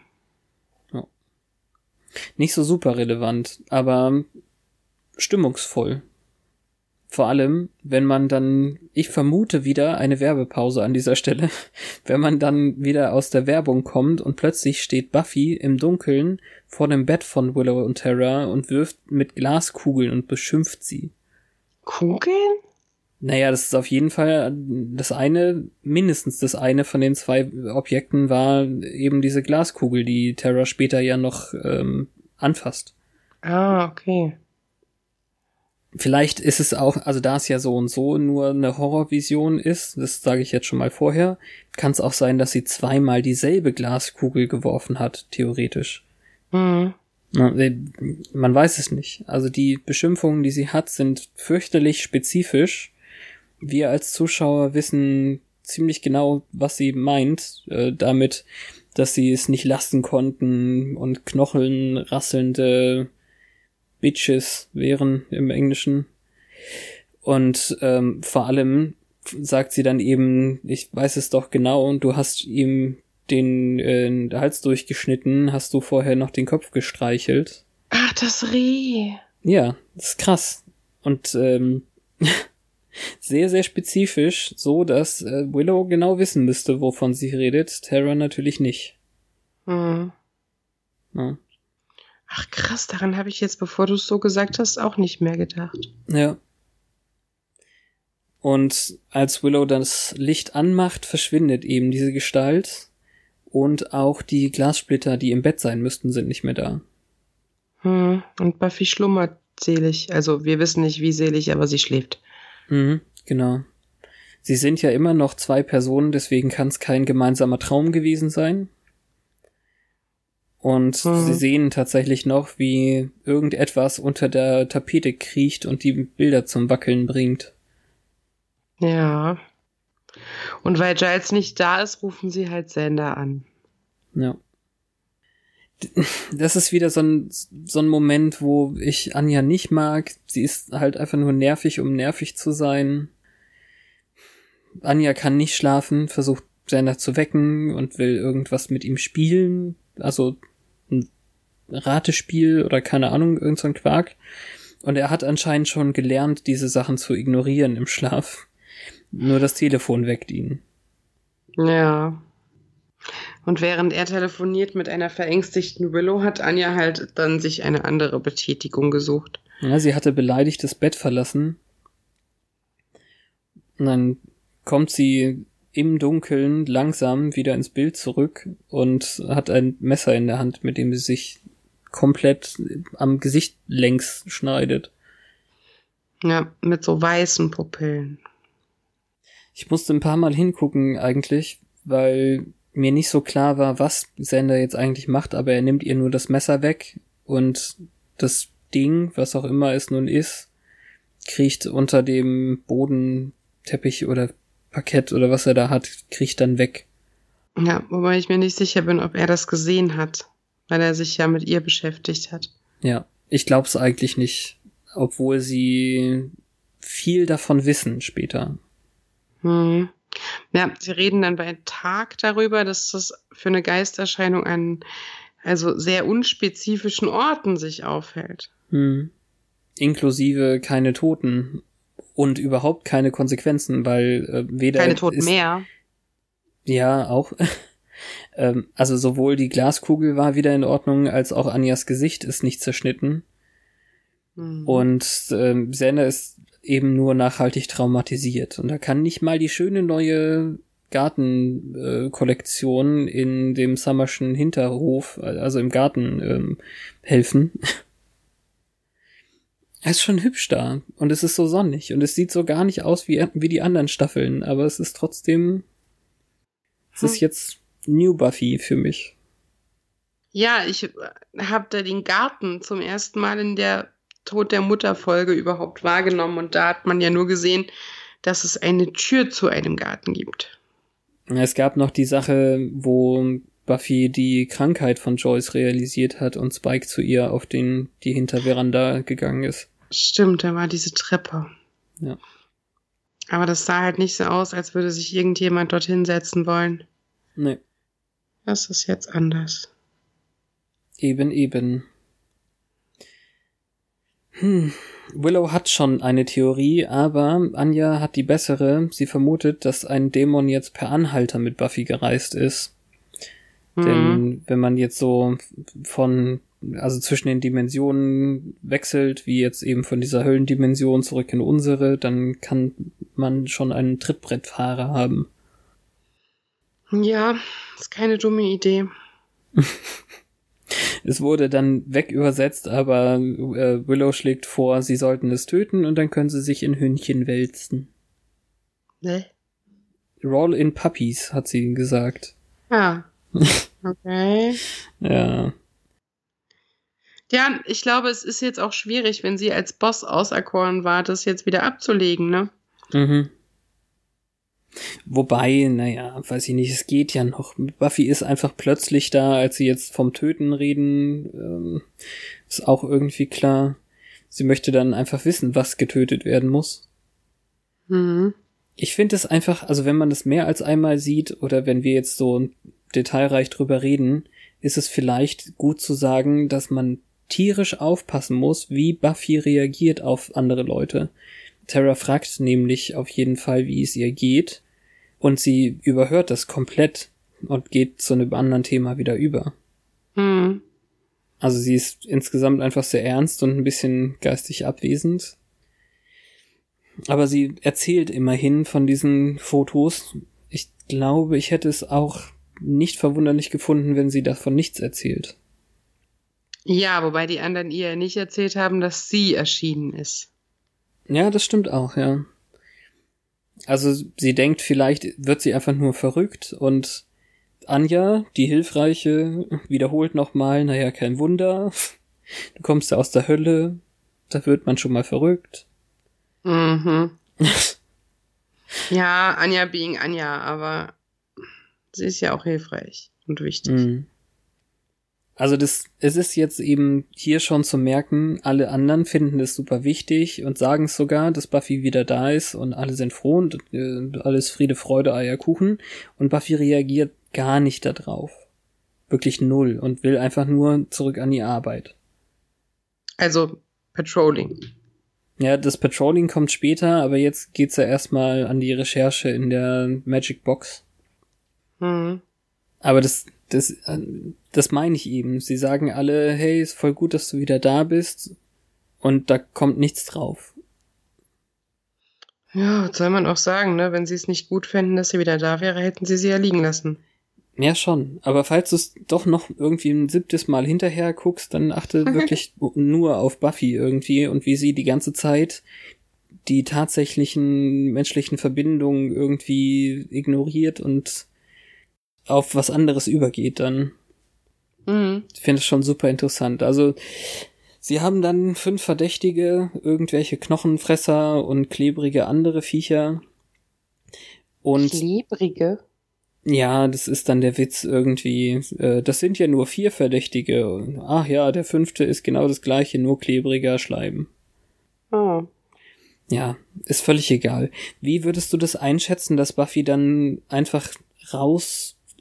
Nicht so super relevant, aber stimmungsvoll. Vor allem, wenn man dann, ich vermute wieder eine Werbepause an dieser Stelle, <laughs> wenn man dann wieder aus der Werbung kommt und plötzlich steht Buffy im Dunkeln vor dem Bett von Willow und Terra und wirft mit Glaskugeln und beschimpft sie. Kugeln? Naja, das ist auf jeden Fall das eine, mindestens das eine von den zwei Objekten war eben diese Glaskugel, die Terra später ja noch ähm, anfasst. Ah, okay. Vielleicht ist es auch, also da es ja so und so nur eine Horrorvision ist, das sage ich jetzt schon mal vorher, kann es auch sein, dass sie zweimal dieselbe Glaskugel geworfen hat, theoretisch. Mhm. Äh, man weiß es nicht. Also die Beschimpfungen, die sie hat, sind fürchterlich spezifisch. Wir als Zuschauer wissen ziemlich genau, was sie meint, äh, damit, dass sie es nicht lassen konnten und Knocheln rasselnde Bitches wären im Englischen. Und ähm, vor allem sagt sie dann eben, ich weiß es doch genau, und du hast ihm den äh, Hals durchgeschnitten, hast du vorher noch den Kopf gestreichelt. Ach, das Reh. Ja, das ist krass. Und ähm, <laughs> sehr, sehr spezifisch, so dass äh, Willow genau wissen müsste, wovon sie redet, Terra natürlich nicht. Hm. Ja. Ach krass, daran habe ich jetzt, bevor du es so gesagt hast, auch nicht mehr gedacht. Ja. Und als Willow das Licht anmacht, verschwindet eben diese Gestalt. Und auch die Glassplitter, die im Bett sein müssten, sind nicht mehr da. Hm. Und Buffy schlummert selig. Also wir wissen nicht, wie selig, aber sie schläft. Mhm, genau. Sie sind ja immer noch zwei Personen, deswegen kann es kein gemeinsamer Traum gewesen sein. Und Mhm. sie sehen tatsächlich noch, wie irgendetwas unter der Tapete kriecht und die Bilder zum Wackeln bringt. Ja. Und weil Giles nicht da ist, rufen sie halt Sander an. Ja. <laughs> Das ist wieder so ein, so ein Moment, wo ich Anja nicht mag. Sie ist halt einfach nur nervig, um nervig zu sein. Anja kann nicht schlafen, versucht Sander zu wecken und will irgendwas mit ihm spielen. Also ein Ratespiel oder keine Ahnung, irgend so ein Quark. Und er hat anscheinend schon gelernt, diese Sachen zu ignorieren im Schlaf. Nur das Telefon weckt ihn. Ja. Und während er telefoniert mit einer verängstigten Willow, hat Anja halt dann sich eine andere Betätigung gesucht. Ja, sie hatte beleidigt das Bett verlassen. Und dann kommt sie im Dunkeln langsam wieder ins Bild zurück und hat ein Messer in der Hand, mit dem sie sich komplett am Gesicht längs schneidet. Ja, mit so weißen Pupillen. Ich musste ein paar Mal hingucken eigentlich, weil mir nicht so klar war, was Sender jetzt eigentlich macht, aber er nimmt ihr nur das Messer weg und das Ding, was auch immer es nun ist, kriecht unter dem Bodenteppich oder Parkett oder was er da hat, kriecht dann weg. Ja, wobei ich mir nicht sicher bin, ob er das gesehen hat, weil er sich ja mit ihr beschäftigt hat. Ja, ich glaub's eigentlich nicht, obwohl sie viel davon wissen später. Hm. Ja, sie reden dann bei Tag darüber, dass das für eine Geisterscheinung an also sehr unspezifischen Orten sich aufhält. Hm. Inklusive keine Toten und überhaupt keine Konsequenzen, weil äh, weder Keine Toten ist, mehr. Ja, auch. <laughs> ähm, also sowohl die Glaskugel war wieder in Ordnung, als auch Anjas Gesicht ist nicht zerschnitten. Hm. Und ähm, Sander ist eben nur nachhaltig traumatisiert. Und da kann nicht mal die schöne neue Gartenkollektion äh, in dem Summerschen Hinterhof, also im Garten, ähm, helfen. <laughs> Er ist schon hübsch da und es ist so sonnig und es sieht so gar nicht aus wie, wie die anderen Staffeln, aber es ist trotzdem, es ist Hm. jetzt New Buffy für mich. Ja, ich habe da den Garten zum ersten Mal in der Tod der Mutter Folge überhaupt wahrgenommen und da hat man ja nur gesehen, dass es eine Tür zu einem Garten gibt. Es gab noch die Sache, wo Buffy die Krankheit von Joyce realisiert hat und Spike zu ihr auf den, die Hinterveranda gegangen ist. Stimmt, da war diese Treppe. Ja. Aber das sah halt nicht so aus, als würde sich irgendjemand dorthin setzen wollen. Nee, Das ist jetzt anders. eben, eben. Hm. Willow hat schon eine Theorie, aber Anja hat die bessere. Sie vermutet, dass ein Dämon jetzt per Anhalter mit Buffy gereist ist. Mhm. Denn wenn man jetzt so von, also zwischen den Dimensionen wechselt, wie jetzt eben von dieser Höllendimension zurück in unsere, dann kann man schon einen Trittbrettfahrer haben. Ja, ist keine dumme Idee. <laughs> Es wurde dann wegübersetzt, aber äh, Willow schlägt vor, sie sollten es töten und dann können sie sich in Hühnchen wälzen. Ne? Roll in Puppies, hat sie gesagt. Ah. <laughs> Okay. Ja. Ja, ich glaube, es ist jetzt auch schwierig, wenn sie als Boss auserkoren war, das jetzt wieder abzulegen, ne? Mhm. Wobei, naja, weiß ich nicht, es geht ja noch. Buffy ist einfach plötzlich da, als sie jetzt vom Töten reden, ähm, ist auch irgendwie klar. Sie möchte dann einfach wissen, was getötet werden muss. Mhm. Ich finde es einfach, also wenn man das mehr als einmal sieht oder wenn wir jetzt so detailreich drüber reden, ist es vielleicht gut zu sagen, dass man tierisch aufpassen muss, wie Buffy reagiert auf andere Leute. Tara fragt nämlich auf jeden Fall, wie es ihr geht, und sie überhört das komplett und geht zu einem anderen Thema wieder über. Mhm. Also sie ist insgesamt einfach sehr ernst und ein bisschen geistig abwesend. Aber sie erzählt immerhin von diesen Fotos. Ich glaube, ich hätte es auch nicht verwunderlich gefunden, wenn sie davon nichts erzählt. Ja, wobei die anderen ihr nicht erzählt haben, dass sie erschienen ist. Ja, das stimmt auch, ja. Also sie denkt, vielleicht wird sie einfach nur verrückt und Anja, die Hilfreiche, wiederholt nochmal, naja, kein Wunder. Du kommst ja aus der Hölle, da wird man schon mal verrückt. Mhm. <laughs> ja, Anja being Anja, aber sie ist ja auch hilfreich und wichtig. Mhm. Also das, es ist jetzt eben hier schon zu merken, alle anderen finden es super wichtig und sagen es sogar, dass Buffy wieder da ist und alle sind froh und äh, alles Friede, Freude, Eierkuchen und Buffy reagiert gar nicht darauf. Wirklich null und will einfach nur zurück an die Arbeit. Also Patrolling. Ja, das Patrolling kommt später, aber jetzt geht's ja erstmal an die Recherche in der Magic Box. Mhm. Aber das, das, äh, das meine ich eben. Sie sagen alle, hey, ist voll gut, dass du wieder da bist. Und da kommt nichts drauf. Ja, soll man auch sagen, ne? Wenn sie es nicht gut fänden, dass sie wieder da wäre, hätten sie sie ja liegen lassen. Ja, schon. Aber falls du es doch noch irgendwie ein siebtes Mal hinterher guckst, dann achte <laughs> wirklich nur auf Buffy irgendwie und wie sie die ganze Zeit die tatsächlichen menschlichen Verbindungen irgendwie ignoriert und auf was anderes übergeht dann. Mhm. Ich finde es schon super interessant. Also, sie haben dann fünf Verdächtige, irgendwelche Knochenfresser und klebrige andere Viecher. Und Klebrige. ja, das ist dann der Witz irgendwie. Äh, das sind ja nur vier Verdächtige. Und, ach ja, der fünfte ist genau das gleiche, nur klebriger Schleim. Oh. Ja, ist völlig egal. Wie würdest du das einschätzen, dass Buffy dann einfach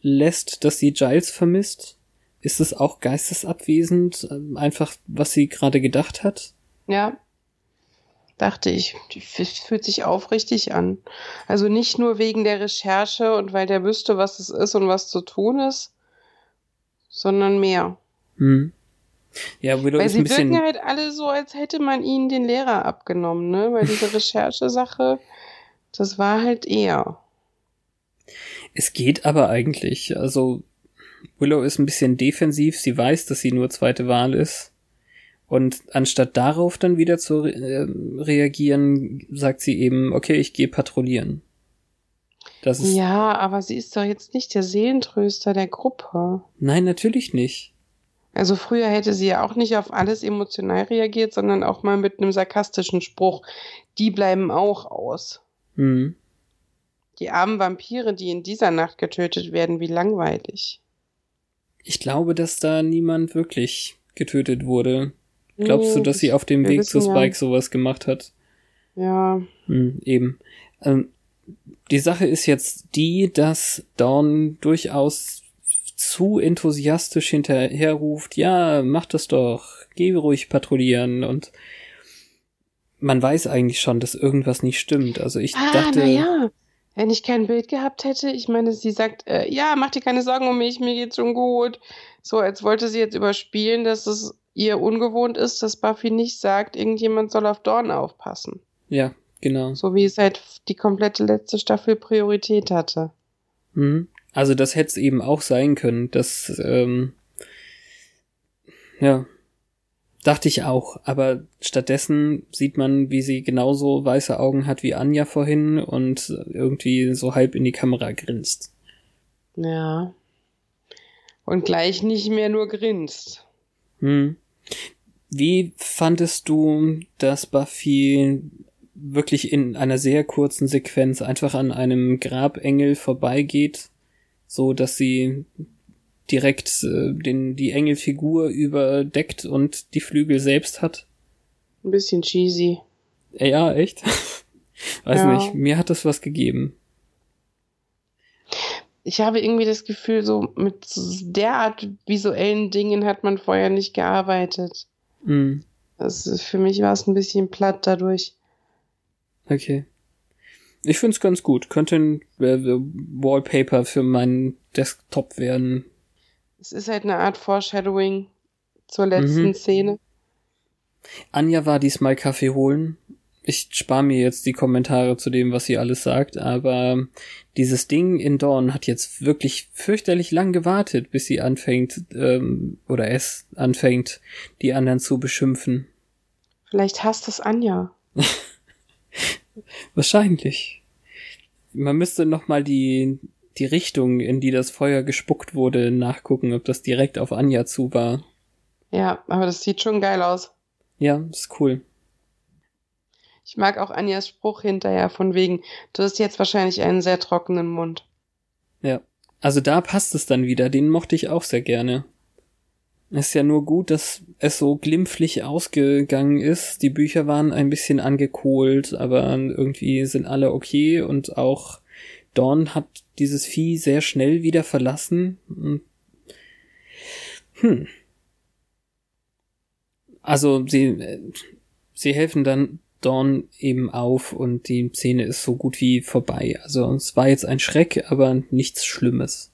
rauslässt, dass sie Giles vermisst? Ist es auch geistesabwesend, ähm, einfach was sie gerade gedacht hat? Ja. Dachte ich. Die fühlt sich aufrichtig an. Also nicht nur wegen der Recherche und weil der wüsste, was es ist und was zu tun ist, sondern mehr. Hm. Ja, Willow Weil sie ein bisschen. wirken halt alle so, als hätte man ihnen den Lehrer abgenommen, ne? Weil diese <laughs> Recherchesache, das war halt eher. Es geht aber eigentlich. Also Willow ist ein bisschen defensiv. Sie weiß, dass sie nur zweite Wahl ist. Und anstatt darauf dann wieder zu re äh, reagieren, sagt sie eben, okay, ich gehe patrouillieren. Das ist. Ja, aber sie ist doch jetzt nicht der Seelentröster der Gruppe. Nein, natürlich nicht. Also früher hätte sie ja auch nicht auf alles emotional reagiert, sondern auch mal mit einem sarkastischen Spruch. Die bleiben auch aus. Hm. Die armen Vampire, die in dieser Nacht getötet werden, wie langweilig. Ich glaube, dass da niemand wirklich getötet wurde. Glaubst du, Nee, dass sie auf dem Weg zu wissen ja- Spike sowas gemacht hat? Ja, Hm, eben. Ähm, die Sache ist jetzt die, dass Dawn durchaus zu enthusiastisch hinterherruft, ja, mach das doch, geh ruhig patrouillieren und man weiß eigentlich schon, dass irgendwas nicht stimmt. Also ich Ah, dachte, na ja. Wenn ich kein Bild gehabt hätte, ich meine, sie sagt, äh, ja, mach dir keine Sorgen um mich, mir geht's schon gut. So, als wollte sie jetzt überspielen, dass es ihr ungewohnt ist, dass Buffy nicht sagt, irgendjemand soll auf Dorn aufpassen. ja, genau. So wie es halt die komplette letzte Staffel Priorität hatte. Mhm. Also das hätte es eben auch sein können, dass ähm, Ja. Dachte ich auch, aber stattdessen sieht man, wie sie genauso weiße Augen hat wie Anja vorhin und irgendwie so halb in die Kamera grinst. Ja. Und gleich nicht mehr nur grinst. Hm. Wie fandest du, dass Buffy wirklich in einer sehr kurzen Sequenz einfach an einem Grabengel vorbeigeht, so dass sie direkt äh, den, die Engelfigur überdeckt und die Flügel selbst hat. Ein bisschen cheesy. Ja, echt? <laughs> Weiß Ja. nicht, mir hat das was gegeben. Ich habe irgendwie das Gefühl, so mit derart visuellen Dingen hat man vorher nicht gearbeitet. Hm, Das ist, für mich war es ein bisschen platt dadurch. okay. Ich find's ganz gut. Könnte ein äh, Wallpaper für meinen Desktop werden. Es ist halt eine Art Foreshadowing zur letzten Mhm. Szene. Anja war diesmal Kaffee holen. Ich spare mir jetzt die Kommentare zu dem, was sie alles sagt, aber dieses Ding in Dawn hat jetzt wirklich fürchterlich lang gewartet, bis sie anfängt, ähm, oder es anfängt, die anderen zu beschimpfen. Vielleicht hasst es Anja. <laughs> Wahrscheinlich. Man müsste noch mal die, die Richtung, in die das Feuer gespuckt wurde, nachgucken, ob das direkt auf Anja zu war. Ja, aber das sieht schon geil aus. Ja, ist cool. Ich mag auch Anjas Spruch hinterher von wegen, du hast jetzt wahrscheinlich einen sehr trockenen Mund. Ja. Also da passt es dann wieder, den mochte ich auch sehr gerne. Ist ja nur gut, dass es so glimpflich ausgegangen ist. Die Bücher waren ein bisschen angekohlt, aber irgendwie sind alle okay und auch Dawn hat dieses Vieh sehr schnell wieder verlassen. Hm. Also sie, äh, sie helfen dann Dawn eben auf und die Szene ist so gut wie vorbei. Also es war jetzt ein Schreck, aber nichts Schlimmes.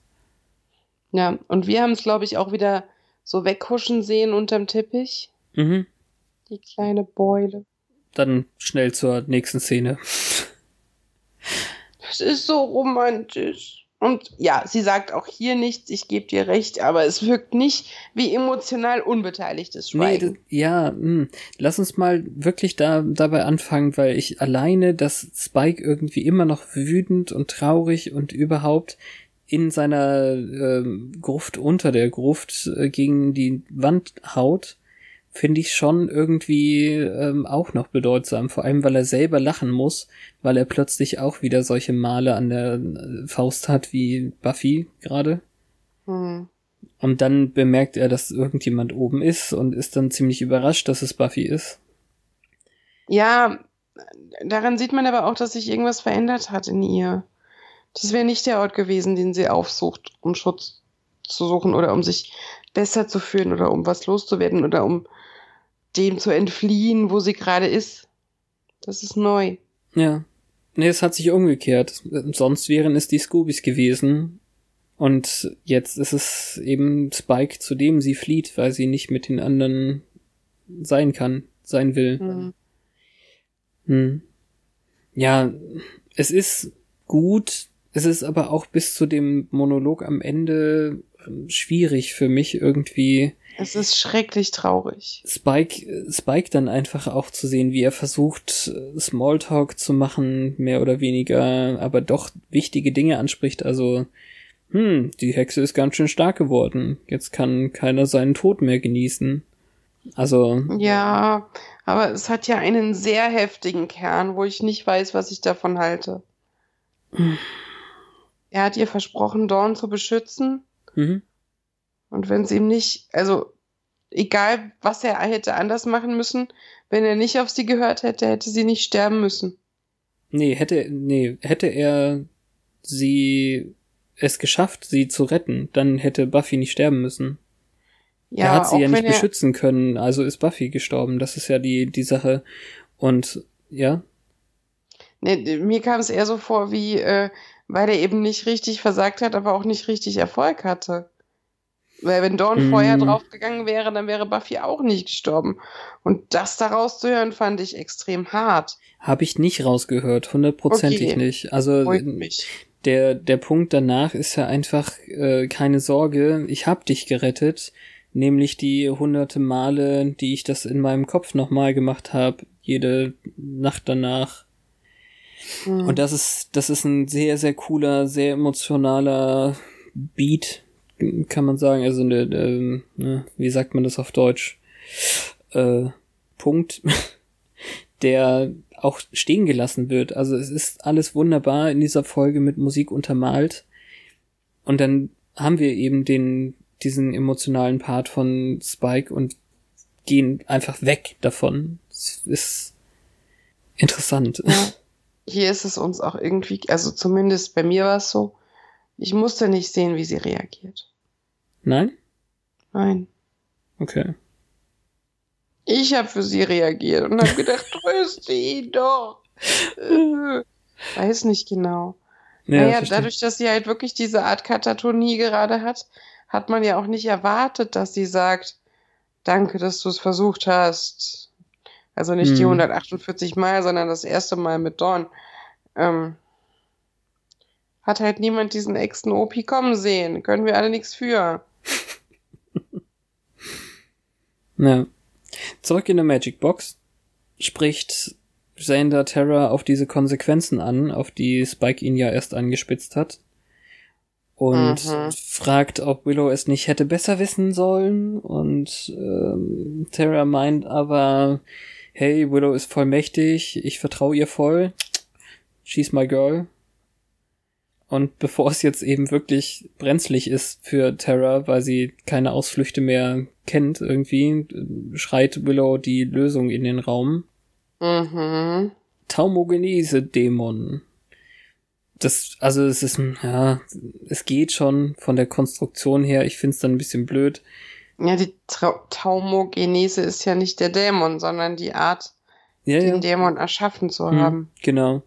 Ja, und wir haben es, glaube ich, auch wieder so weghuschen sehen unterm Teppich. Mhm. Die kleine Beule. Dann schnell zur nächsten Szene. Das ist so romantisch. Und ja, sie sagt auch hier nichts, ich gebe dir recht, aber es wirkt nicht wie emotional unbeteiligtes Nee, Schweigen. das, ja, mh. lass uns mal wirklich da dabei anfangen, weil ich alleine, dass Spike irgendwie immer noch wütend und traurig und überhaupt in seiner ähm, Gruft unter der Gruft äh, gegen die Wand haut, finde ich schon irgendwie ähm, auch noch bedeutsam. Vor allem, weil er selber lachen muss, weil er plötzlich auch wieder solche Male an der äh, Faust hat wie Buffy gerade. Hm. Und dann bemerkt er, dass irgendjemand oben ist und ist dann ziemlich überrascht, dass es Buffy ist. Ja, daran sieht man aber auch, dass sich irgendwas verändert hat in ihr. Das wäre nicht der Ort gewesen, den sie aufsucht, um Schutz zu suchen oder um sich besser zu fühlen oder um was loszuwerden oder um dem zu entfliehen, wo sie gerade ist. Das ist neu. Ja. Nee, es hat sich umgekehrt. Sonst wären es die Scoobies gewesen. Und jetzt ist es eben Spike, zu dem sie flieht, weil sie nicht mit den anderen sein kann, sein will. Hm. Hm. Ja, es ist gut, es ist aber auch bis zu dem Monolog am Ende schwierig für mich irgendwie Es ist schrecklich traurig. Spike, Spike dann einfach auch zu sehen, wie er versucht, Smalltalk zu machen, mehr oder weniger, aber doch wichtige Dinge anspricht. Also, hm, die Hexe ist ganz schön stark geworden. Jetzt kann keiner seinen Tod mehr genießen. Also, Ja, aber es hat ja einen sehr heftigen Kern, wo ich nicht weiß, was ich davon halte. Er hat ihr versprochen, Dawn zu beschützen. Mhm. Und wenn es ihm nicht, also egal, was er hätte anders machen müssen, wenn er nicht auf sie gehört hätte, hätte sie nicht sterben müssen. nee, hätte, nee, hätte er sie es geschafft, sie zu retten, dann hätte Buffy nicht sterben müssen. Ja, er hat sie ja nicht beschützen können, also ist Buffy gestorben. Das ist ja die, die Sache. Und, ja, Nee, mir kam es eher so vor, wie, äh, weil er eben nicht richtig versagt hat, aber auch nicht richtig Erfolg hatte. Weil wenn Dawn Mm. vorher draufgegangen wäre, dann wäre Buffy auch nicht gestorben. Und das daraus zu hören, fand ich extrem hart. Habe ich nicht rausgehört, hundertprozentig Okay. nicht. Also mich. der der Punkt danach ist ja einfach äh, keine Sorge, ich hab dich gerettet. nämlich die hunderte Male, die ich das in meinem Kopf nochmal gemacht habe, jede Nacht danach. Hm. Und das ist, das ist ein sehr, sehr cooler, sehr emotionaler Beat, kann man sagen. Also, eine, ähm, ne, wie sagt man das auf Deutsch? Äh, Punkt, <laughs> der auch stehen gelassen wird. Also es ist alles wunderbar in dieser Folge mit Musik untermalt. Und dann haben wir eben den, diesen emotionalen Part von Spike und gehen einfach weg davon. Es ist interessant. Ja. <laughs> Hier ist es uns auch irgendwie, also zumindest bei mir war es so, ich musste nicht sehen, wie sie reagiert. Nein? Nein. Okay. Ich habe für sie reagiert und habe gedacht, <laughs> tröste ihn doch. Äh, weiß nicht genau. naja, verstehe. dadurch, dass sie halt wirklich diese Art Katatonie gerade hat, hat man ja auch nicht erwartet, dass sie sagt, danke, dass du es versucht hast. Also nicht die Hm. 148 Mal, sondern das erste Mal mit Dawn. Ähm, hat halt niemand diesen echten OP kommen sehen. Können wir alle nichts für. <laughs> Ja. Zurück in der Magic Box spricht Xander Terra auf diese Konsequenzen an, auf die Spike ihn ja erst angespitzt hat. Und Mhm. fragt, ob Willow es nicht hätte besser wissen sollen. Und ähm, Terra meint aber, hey, Willow ist voll mächtig, ich vertraue ihr voll. She's my girl. Und bevor es jetzt eben wirklich brenzlig ist für Terra, weil sie keine Ausflüchte mehr kennt irgendwie, schreit Willow die Lösung in den Raum. Mhm. Taumogenese-Dämon. Das, also es ist, ja, es geht schon von der Konstruktion her. Ich find's dann ein bisschen blöd. Ja, die Trau Taumogenese ist ja nicht der Dämon, sondern die Art, Ja, den ja. Dämon erschaffen zu Hm, haben. Genau.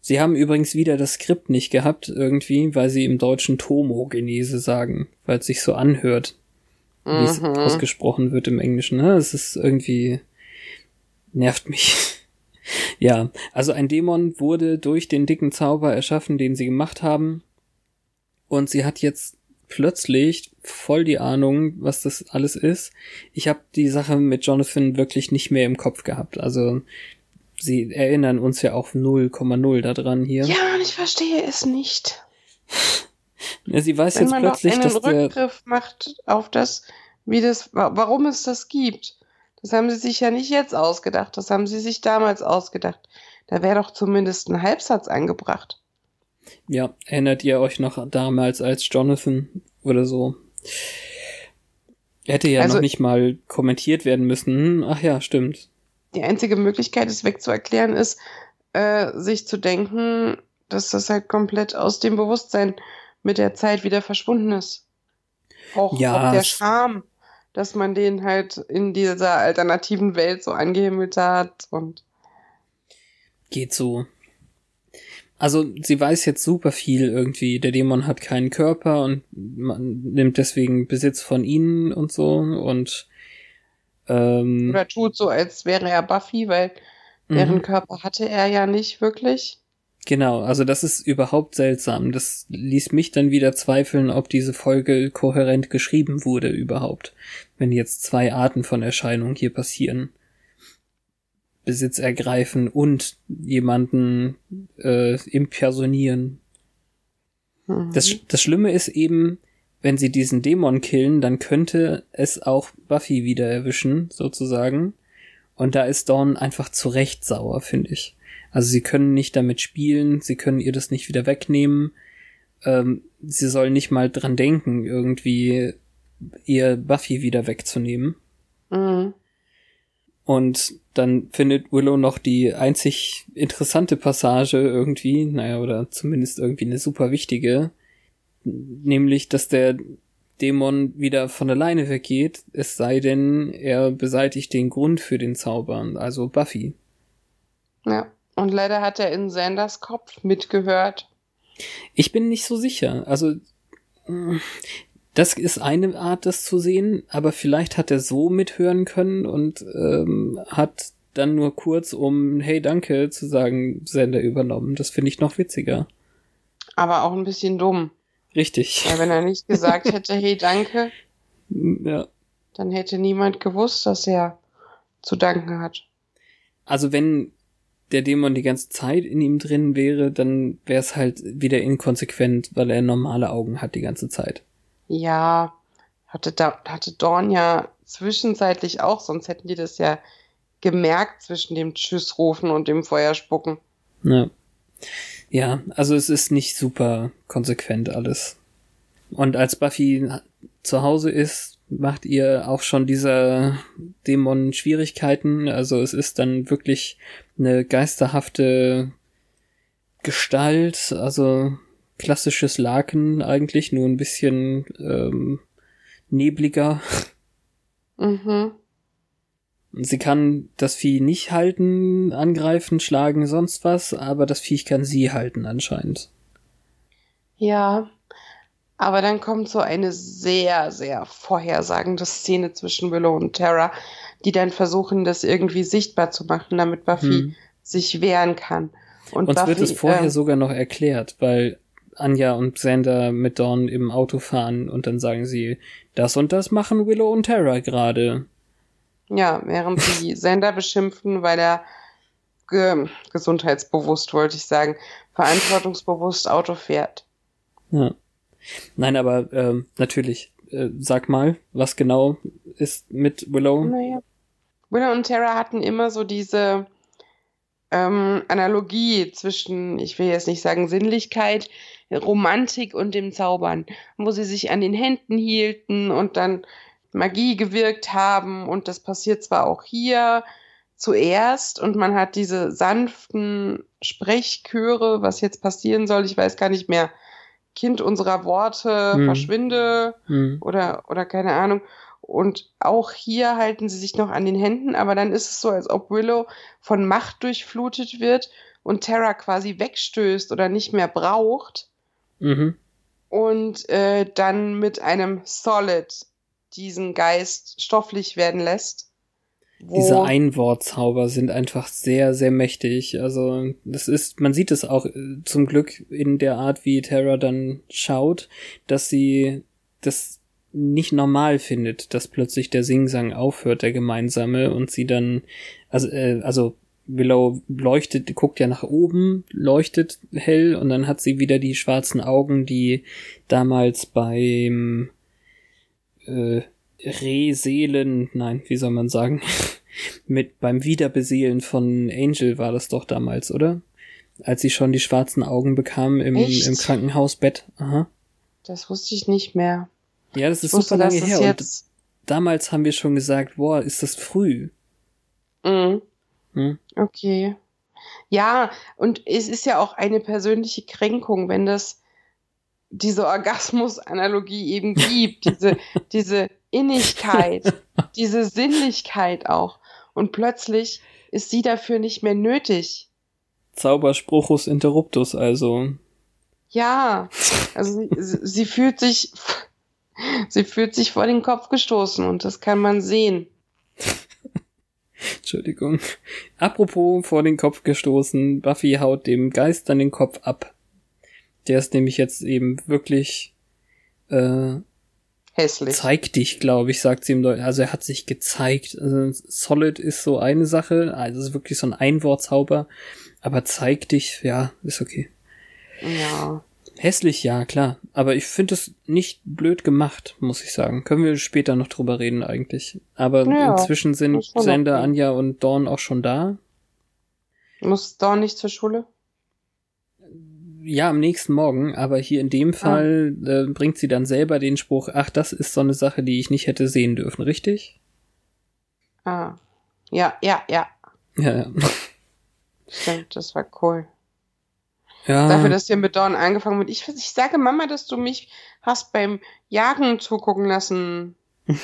Sie haben übrigens wieder das Skript nicht gehabt, irgendwie, weil sie im Deutschen Tomogenese sagen, weil es sich so anhört, wie es Mhm. ausgesprochen wird im Englischen. Ne? Es ist irgendwie nervt mich. <laughs> ja, also ein Dämon wurde durch den dicken Zauber erschaffen, den sie gemacht haben. Und sie hat jetzt plötzlich voll die Ahnung, was das alles ist. Ich habe die Sache mit Jonathan wirklich nicht mehr im Kopf gehabt. Also sie erinnern uns ja auch 0,0 daran hier. Ja, und ich verstehe es nicht. <laughs> Ja, sie weiß Wenn jetzt man doch plötzlich, einen dass der Rückgriff macht auf das, wie das, wa- warum es das gibt. Das haben sie sich ja nicht jetzt ausgedacht, das haben sie sich damals ausgedacht. Da wäre doch zumindest ein Halbsatz angebracht. Ja, erinnert ihr euch noch damals als Jonathan oder so? Hätte ja Also- noch nicht mal kommentiert werden müssen. Ach ja, stimmt. Die einzige Möglichkeit, es wegzuerklären, ist, äh, sich zu denken, dass das halt komplett aus dem Bewusstsein mit der Zeit wieder verschwunden ist. Auch, Ja, auch der Charme, dass man den halt in dieser alternativen Welt so angehimmelt hat und Geht so. Also, sie weiß jetzt super viel irgendwie. Der Dämon hat keinen Körper und man nimmt deswegen Besitz von ihnen und so und ähm, oder tut so, als wäre er Buffy, weil deren mhm. Körper hatte er ja nicht wirklich. Genau, also das ist überhaupt seltsam. Das ließ mich dann wieder zweifeln, ob diese Folge kohärent geschrieben wurde überhaupt, wenn jetzt zwei Arten von Erscheinungen hier passieren. Besitz ergreifen und jemanden äh, impersonieren. Mhm. Das, das Schlimme ist eben, wenn sie diesen Dämon killen, dann könnte es auch Buffy wieder erwischen, sozusagen. Und da ist Dawn einfach zu Recht sauer, finde ich. Also sie können nicht damit spielen, sie können ihr das nicht wieder wegnehmen. Ähm, sie soll nicht mal dran denken, irgendwie ihr Buffy wieder wegzunehmen. Mhm. Und dann findet Willow noch die einzig interessante Passage irgendwie, naja, oder zumindest irgendwie eine super wichtige, nämlich, dass der Dämon wieder von alleine weggeht, es sei denn, er beseitigt den Grund für den Zauber, also Buffy. Ja. Und leider hat er in Sanders Kopf mitgehört. Ich bin nicht so sicher. Also, mh, das ist eine Art, das zu sehen, aber vielleicht hat er so mithören können und ähm, hat dann nur kurz, um Hey, danke zu sagen, Sender übernommen. Das finde ich noch witziger. Aber auch ein bisschen dumm. Richtig. Weil wenn er nicht gesagt <laughs> hätte, hey, danke, Ja. Dann hätte niemand gewusst, dass er zu danken hat. Also wenn der Dämon die ganze Zeit in ihm drin wäre, dann wäre es halt wieder inkonsequent, weil er normale Augen hat die ganze Zeit. Ja, hatte, da, hatte Dorn ja zwischenzeitlich auch, sonst hätten die das ja gemerkt zwischen dem Tschüssrufen und dem Feuerspucken. Ja. Ja, also es ist nicht super konsequent alles. Und als Buffy zu Hause ist, macht ihr auch schon dieser Dämon Schwierigkeiten. Also es ist dann wirklich eine geisterhafte Gestalt, also klassisches Laken eigentlich, nur ein bisschen ähm, nebliger. Mhm. Sie kann das Vieh nicht halten, angreifen, schlagen, sonst was, aber das Viech kann sie halten anscheinend. Ja, aber dann kommt so eine sehr, sehr vorhersagende Szene zwischen Willow und Tara, die dann versuchen, das irgendwie sichtbar zu machen, damit Buffy Hm. sich wehren kann. Und Uns Buffy, wird es vorher äh, sogar noch erklärt, weil Anja und Xander mit Dawn im Auto fahren und dann sagen sie, das und das machen Willow und Tara gerade. Ja, während sie <laughs> Sender beschimpfen, weil er ge gesundheitsbewusst, wollte ich sagen, verantwortungsbewusst Auto fährt. Ja. Nein, aber ähm, natürlich, äh, sag mal, was genau ist mit Willow? Naja. Willow und Tara hatten immer so diese ähm, Analogie zwischen, ich will jetzt nicht sagen Sinnlichkeit, Romantik und dem Zaubern, wo sie sich an den Händen hielten und dann Magie gewirkt haben und das passiert zwar auch hier zuerst und man hat diese sanften Sprechchöre, was jetzt passieren soll, ich weiß gar nicht mehr. Kind unserer Worte, Hm. verschwinde, Hm. oder, oder keine Ahnung. Und auch hier halten sie sich noch an den Händen, aber dann ist es so, als ob Willow von Macht durchflutet wird und Terra quasi wegstößt oder nicht mehr braucht Mhm. und äh, dann mit einem Solid diesen Geist stofflich werden lässt. Diese Einwortzauber sind einfach sehr, sehr mächtig. Also, das ist, man sieht es auch äh, zum Glück in der Art, wie Terra dann schaut, dass sie das nicht normal findet, dass plötzlich der Singsang aufhört, der gemeinsame, und sie dann, also, äh, also Willow leuchtet, guckt ja nach oben, leuchtet hell, und dann hat sie wieder die schwarzen Augen, die damals beim äh, Rehseelen, nein, wie soll man sagen, <laughs> mit beim Wiederbeseelen von Angel war das doch damals, oder? Als sie schon die schwarzen Augen bekam im, Echt? im Krankenhausbett. Aha. das wusste ich nicht mehr. Ja, das ist wusste, super lange her. Und damals haben wir schon gesagt, boah, ist das früh. Mhm. Hm? Okay. Ja, und es ist ja auch eine persönliche Kränkung, wenn das diese Orgasmus-Analogie eben <laughs> gibt, diese, diese Innigkeit, <laughs> diese Sinnlichkeit auch. Und plötzlich ist sie dafür nicht mehr nötig. Zauberspruchus interruptus, also. Ja, also sie, sie <laughs> sie fühlt sich, sie fühlt sich vor den Kopf gestoßen und das kann man sehen. Entschuldigung. Apropos vor den Kopf gestoßen, Buffy haut dem Geist dann den Kopf ab. Der ist nämlich jetzt eben wirklich äh, Hässlich. zeig dich, glaube ich, sagt sie ihm. Also er hat sich gezeigt. Also Solid ist so eine Sache, also es ist wirklich so ein Einwortzauber. Aber zeig dich, ja, ist okay. Ja. Hässlich, ja, klar. Aber ich finde es nicht blöd gemacht, muss ich sagen. Können wir später noch drüber reden eigentlich. Aber Ja, inzwischen sind okay. Anja und Dawn auch schon da. Muss Dawn nicht zur Schule? Ja, am nächsten Morgen, aber hier in dem Fall äh, bringt sie dann selber den Spruch, ach, das ist so eine Sache, die ich nicht hätte sehen dürfen, richtig? Ah. Ja, ja, ja. Ja, ja. <laughs> Stimmt, das war cool. Ja. Dafür, dass wir mit Dawn angefangen mit, ich, ich sage Mama, dass du mich hast beim Jagen zugucken lassen. <laughs>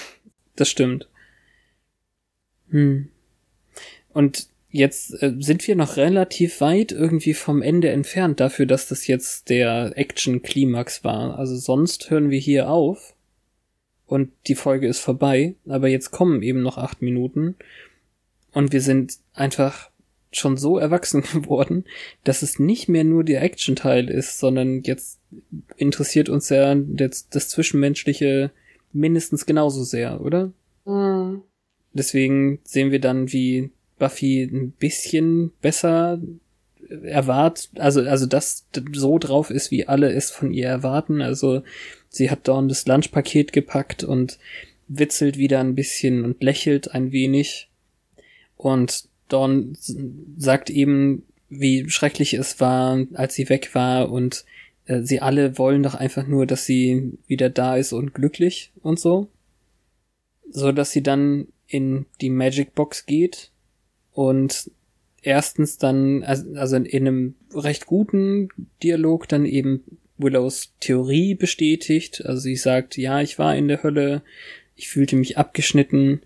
Das stimmt. Hm. Und jetzt äh, sind wir noch relativ weit irgendwie vom Ende entfernt dafür, dass das jetzt der Action-Klimax war. Also sonst hören wir hier auf und die Folge ist vorbei, aber jetzt kommen eben noch acht Minuten und wir sind einfach schon so erwachsen <laughs> geworden, dass es nicht mehr nur der Action-Teil ist, sondern jetzt interessiert uns ja das, das Zwischenmenschliche mindestens genauso sehr, oder? Mhm. deswegen sehen wir dann, wie Buffy ein bisschen besser erwartet, also, also das so drauf ist, wie alle es von ihr erwarten. Also sie hat Dawn das Lunchpaket gepackt und witzelt wieder ein bisschen und lächelt ein wenig. Und Dawn sagt eben, wie schrecklich es war, als sie weg war und äh, sie alle wollen doch einfach nur, dass sie wieder da ist und glücklich und so. So dass sie dann in die Magic Box geht und erstens dann, also in einem recht guten Dialog dann eben Willows Theorie bestätigt. Also sie sagt, ja, ich war in der Hölle, ich fühlte mich abgeschnitten.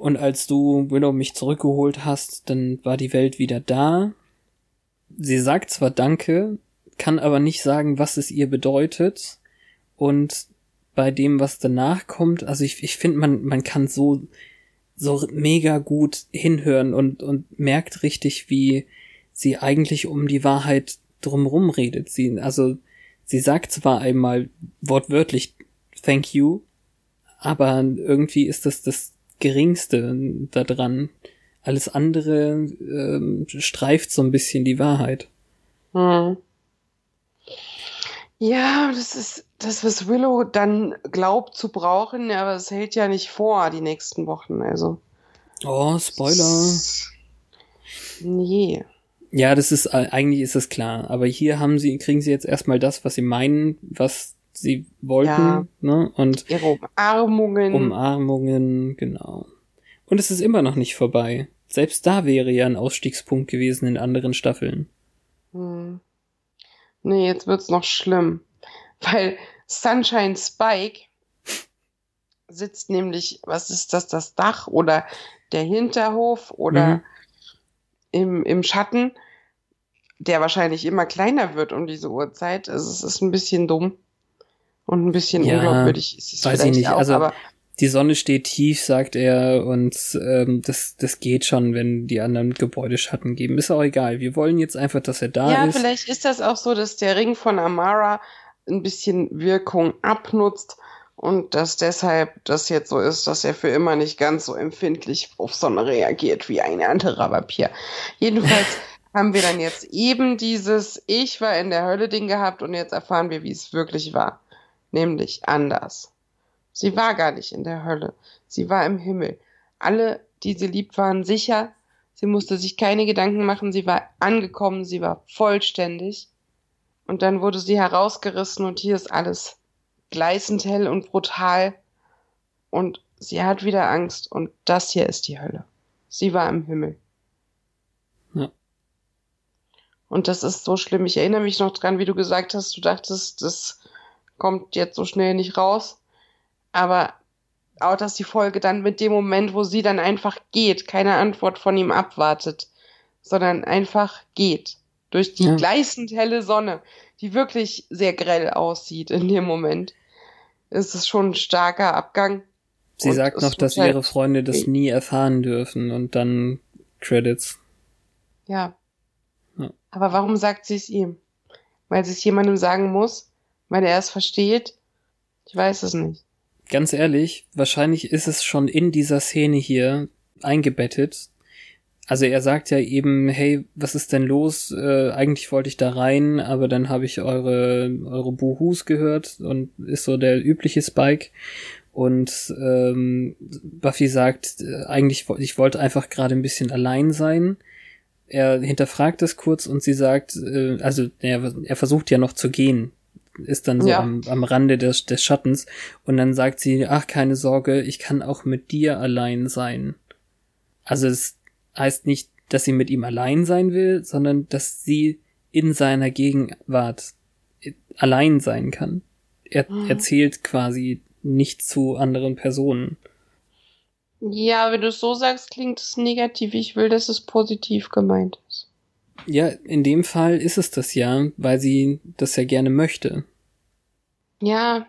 Und als du Willow mich zurückgeholt hast, dann war die Welt wieder da. Sie sagt zwar Danke, kann aber nicht sagen, was es ihr bedeutet. Und bei dem, was danach kommt, also ich, ich finde, man, man kann so so mega gut hinhören und, und merkt richtig, wie sie eigentlich um die Wahrheit drumrum redet. Sie, also, sie sagt zwar einmal wortwörtlich Thank you, aber irgendwie ist das das Geringste daran. Alles andere ähm, streift so ein bisschen die Wahrheit. Hm. Ja, das ist das, was Willow dann glaubt zu brauchen, aber es hält ja nicht vor, die nächsten Wochen, also. Oh, Spoiler. Nee. Ja, das ist, eigentlich ist das klar. Aber hier haben sie, kriegen sie jetzt erstmal das, was sie meinen, was sie wollten, ja. ne? Und. Ihre Umarmungen. Umarmungen, genau. Und es ist immer noch nicht vorbei. Selbst da wäre ja ein Ausstiegspunkt gewesen in anderen Staffeln. Hm. Nee, jetzt wird's noch schlimm. Weil Sunshine Spike sitzt nämlich, was ist das, das Dach oder der Hinterhof oder mhm. im, im Schatten, der wahrscheinlich immer kleiner wird um diese Uhrzeit. Also es ist ein bisschen dumm und ein bisschen ja, unglaubwürdig ist es weiß ich nicht. Auch, also aber die Sonne steht tief, sagt er, und ähm, das, das geht schon, wenn die anderen Gebäude Schatten geben. Ist auch egal. Wir wollen jetzt einfach, dass er da ja, ist. Ja, vielleicht ist das auch so, dass der Ring von Amara ein bisschen Wirkung abnutzt und dass deshalb das jetzt so ist, dass er für immer nicht ganz so empfindlich auf Sonne reagiert wie ein anderer Vampir. Jedenfalls <laughs> haben wir dann jetzt eben dieses Ich war in der Hölle Ding gehabt und jetzt erfahren wir, wie es wirklich war. Nämlich anders. Sie war gar nicht in der Hölle. Sie war im Himmel. Alle, die sie liebt, waren sicher. Sie musste sich keine Gedanken machen. Sie war angekommen. Sie war vollständig. Und dann wurde sie herausgerissen und hier ist alles gleißend hell und brutal. Und sie hat wieder Angst und das hier ist die Hölle. Sie war im Himmel. Ja. Und das ist so schlimm. Ich erinnere mich noch dran, wie du gesagt hast, du dachtest, das kommt jetzt so schnell nicht raus. Aber auch, dass die Folge dann mit dem Moment, wo sie dann einfach geht, keine Antwort von ihm abwartet, sondern einfach geht durch die ja. gleißend helle Sonne, die wirklich sehr grell aussieht in dem Moment, ist es schon ein starker Abgang. Sie sagt noch, dass halt ihre Freunde das nie erfahren dürfen und dann Credits. Ja. ja. Aber warum sagt sie es ihm? Weil sie es jemandem sagen muss? Weil er es versteht? Ich weiß es nicht. Ganz ehrlich, wahrscheinlich ist es schon in dieser Szene hier eingebettet, also er sagt ja eben, hey, was ist denn los? Äh, eigentlich wollte ich da rein, aber dann habe ich eure, eure Buhus gehört und ist so der übliche Spike. Und ähm, Buffy sagt, äh, eigentlich, ich wollte einfach gerade ein bisschen allein sein. Er hinterfragt es kurz und sie sagt, äh, also er, er versucht ja noch zu gehen, ist dann so ja. am, am Rande des, des Schattens. Und dann sagt sie, ach, keine Sorge, ich kann auch mit dir allein sein. Also es heißt nicht, dass sie mit ihm allein sein will, sondern dass sie in seiner Gegenwart allein sein kann. Er mhm. erzählt quasi nicht zu anderen Personen. Ja, wenn du es so sagst, klingt es negativ. Ich will, dass es positiv gemeint ist. Ja, in dem Fall ist es das ja, weil sie das ja gerne möchte. Ja,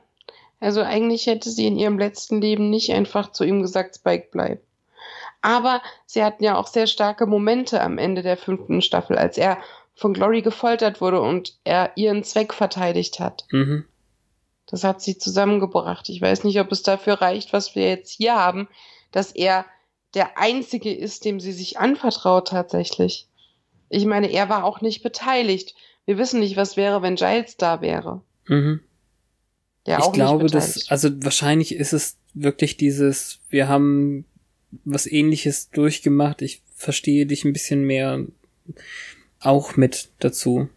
also eigentlich hätte sie in ihrem letzten Leben nicht einfach zu ihm gesagt, Spike bleib. Aber sie hatten ja auch sehr starke Momente am Ende der fünften Staffel, als er von Glory gefoltert wurde und er ihren Zweck verteidigt hat. Mhm. Das hat sie zusammengebracht. Ich weiß nicht, ob es dafür reicht, was wir jetzt hier haben, dass er der Einzige ist, dem sie sich anvertraut tatsächlich. Ich meine, er war auch nicht beteiligt. Wir wissen nicht, was wäre, wenn Giles da wäre. Mhm. Ich glaube, dass, also wahrscheinlich ist es wirklich dieses, wir haben was ähnliches durchgemacht, ich verstehe dich ein bisschen mehr auch mit dazu.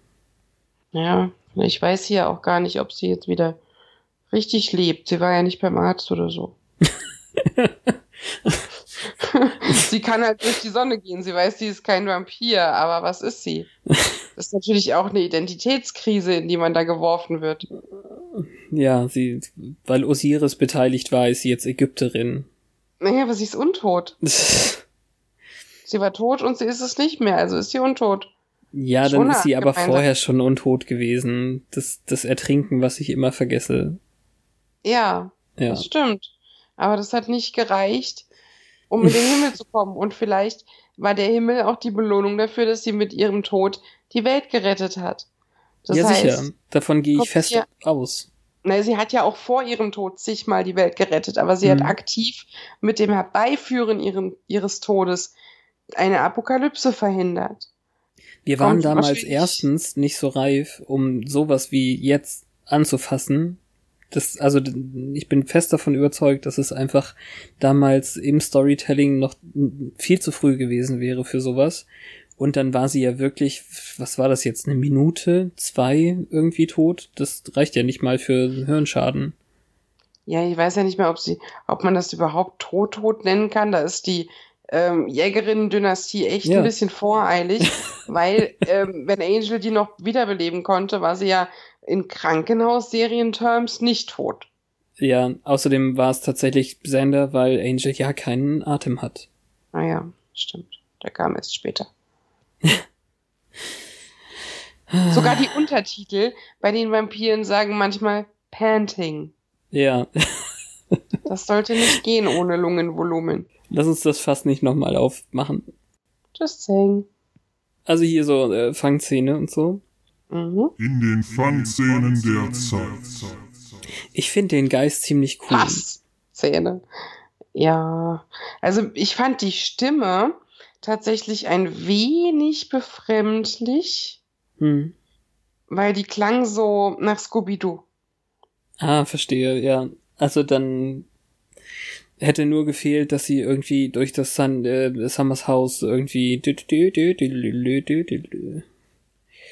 Ja, ich weiß hier auch gar nicht, ob sie jetzt wieder richtig lebt. Sie war ja nicht beim Arzt oder so. <laughs> sie kann halt durch die Sonne gehen. Sie weiß, sie ist kein Vampir, aber was ist sie? Das ist natürlich auch eine Identitätskrise, in die man da geworfen wird. Ja, sie, weil Osiris beteiligt war, ist sie jetzt Ägypterin. Naja, aber sie ist untot. <laughs> Sie war tot und sie ist es nicht mehr, also ist sie untot. ja, Schon dann ist sie aber vorher schon untot gewesen. Das, das Ertrinken, was ich immer vergesse. Ja, Ja. das stimmt. Aber das hat nicht gereicht, um in den <laughs> Himmel zu kommen. Und vielleicht war der Himmel auch die Belohnung dafür, dass sie mit ihrem Tod die Welt gerettet hat. Das ja, heißt, sicher. Davon gehe ich fest aus. Na, sie hat ja auch vor ihrem Tod zigmal die Welt gerettet, aber sie hat Mhm. aktiv mit dem Herbeiführen ihren, ihres Todes eine Apokalypse verhindert. Wir waren Kommt damals erstens nicht so reif, um sowas wie jetzt anzufassen. Das, also ich bin fest davon überzeugt, dass es einfach damals im Storytelling noch viel zu früh gewesen wäre für sowas. Und dann war sie ja wirklich, was war das jetzt, eine Minute, zwei irgendwie tot? Das reicht ja nicht mal für Hirnschaden. Ja, ich weiß ja nicht mehr, ob sie, ob man das überhaupt tot-tot nennen kann. Da ist die ähm, Jägerinnen-Dynastie echt Ja. ein bisschen voreilig, <laughs> weil ähm, wenn Angel die noch wiederbeleben konnte, war sie ja in Krankenhaus-Serien-Terms nicht tot. Ja, außerdem war es tatsächlich Sander, weil Angel ja keinen Atem hat. Naja, stimmt. Der kam erst später. Sogar die Untertitel bei den Vampiren sagen manchmal Panting. Ja, Das sollte nicht gehen ohne Lungenvolumen. lass uns das fast nicht nochmal aufmachen. Just saying. Also hier so äh, Fangszene und so. Mhm. In den Fangszenen der Zeit. Ich finde den Geist ziemlich cool. Was? Szene. Ja. Also ich fand die Stimme tatsächlich ein wenig befremdlich, Hm. weil die klang so nach Scooby-Doo. Ah, verstehe, ja. Also dann hätte nur gefehlt, dass sie irgendwie durch das Sun, äh, Summers Haus irgendwie.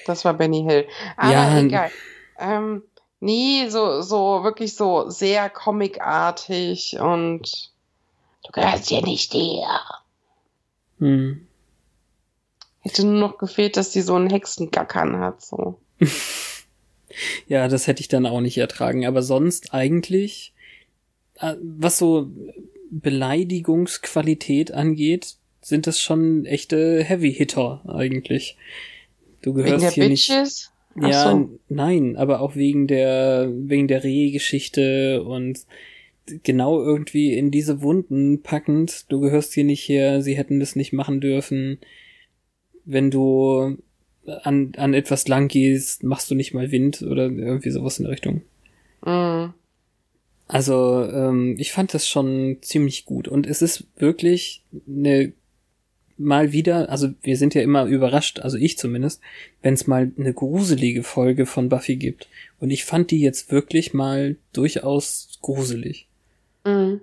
Das war Benny Hill. Aber Ja. egal. Ähm, nee, so, so wirklich so sehr comicartig und du gehörst ja nicht dir. Hm. Hätte nur noch gefehlt, dass sie so einen Hexengackern hat, so. <laughs> Ja, das hätte ich dann auch nicht ertragen. Aber sonst eigentlich, äh, was so Beleidigungsqualität angeht, sind das schon echte Heavy-Hitter eigentlich. Du gehörst hier nicht. Bitches. Ach Ja, so. nein, aber auch wegen der, wegen der Rehgeschichte und genau irgendwie in diese Wunden packend. Du gehörst hier nicht her, sie hätten das nicht machen dürfen. Wenn du an, an etwas lang gehst, machst du nicht mal Wind oder irgendwie sowas in der Richtung. Mhm. Also, ähm, ich fand das schon ziemlich gut. Und es ist wirklich eine mal wieder, also wir sind ja immer überrascht, also ich zumindest, wenn es mal eine gruselige Folge von Buffy gibt. Und ich fand die jetzt wirklich mal durchaus gruselig. Mhm.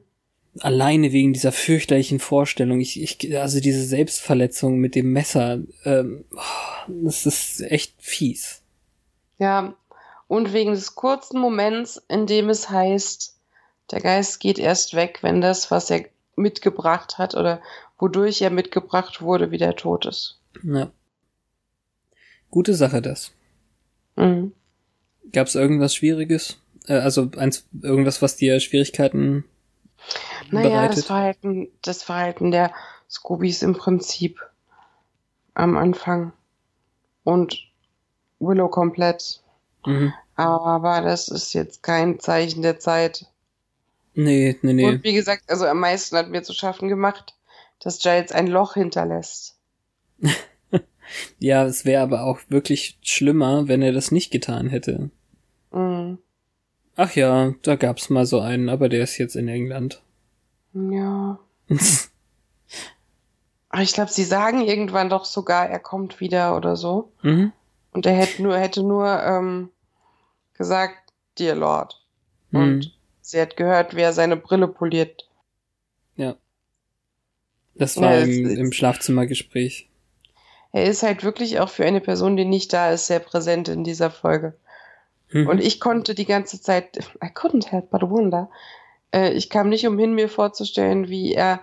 Alleine wegen dieser fürchterlichen Vorstellung. Ich, ich, also diese Selbstverletzung mit dem Messer, ähm, oh, das ist echt fies. Ja, und wegen des kurzen Moments, in dem es heißt, der Geist geht erst weg, wenn das, was er mitgebracht hat oder wodurch er mitgebracht wurde, wieder tot ist. Ja. Gute Sache das. Mhm. Gab es irgendwas Schwieriges? Äh, also eins, irgendwas, was dir Schwierigkeiten Naja, bereitet? das Verhalten, das Verhalten der Scoobies im Prinzip am Anfang. Und Willow komplett. Mhm. Aber das ist jetzt kein Zeichen der Zeit. Nee, nee, nee. Und wie gesagt, also am meisten hat mir zu schaffen gemacht, dass Giles ein Loch hinterlässt. <laughs> Ja, es wäre aber auch wirklich schlimmer, wenn er das nicht getan hätte. Mhm. Ach ja, da gab's mal so einen, aber der ist jetzt in England. Ja. <laughs> Aber ich glaube, sie sagen irgendwann doch sogar, er kommt wieder oder so. Mhm. Und er hätte nur, hätte nur ähm, gesagt, Dear Lord. Und Mhm. sie hat gehört, wie er seine Brille poliert. Ja. Das war Ja, im, im Schlafzimmergespräch. Er ist halt wirklich auch für eine Person, die nicht da ist, sehr präsent in dieser Folge. Mhm. Und ich konnte die ganze Zeit, I couldn't help but wonder, äh, ich kam nicht umhin, mir vorzustellen, wie er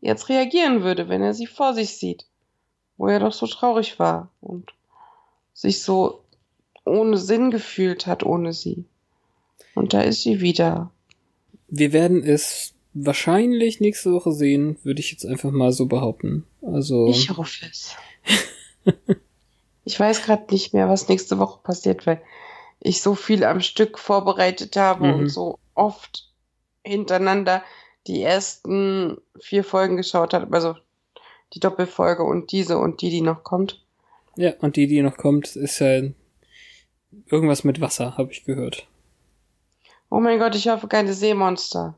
jetzt reagieren würde, wenn er sie vor sich sieht. Wo er doch so traurig war und sich so ohne Sinn gefühlt hat ohne sie. Und da ist sie wieder. Wir werden es wahrscheinlich nächste Woche sehen, würde ich jetzt einfach mal so behaupten. Also, Ich hoffe es. <laughs> ich weiß gerade nicht mehr, was nächste Woche passiert, weil ich so viel am Stück vorbereitet habe Mhm. und so oft hintereinander die ersten vier Folgen geschaut habe. Also die Doppelfolge und diese und die, die noch kommt. ja, und die, die noch kommt, ist ja irgendwas mit Wasser, habe ich gehört. Oh mein Gott, ich hoffe keine Seemonster.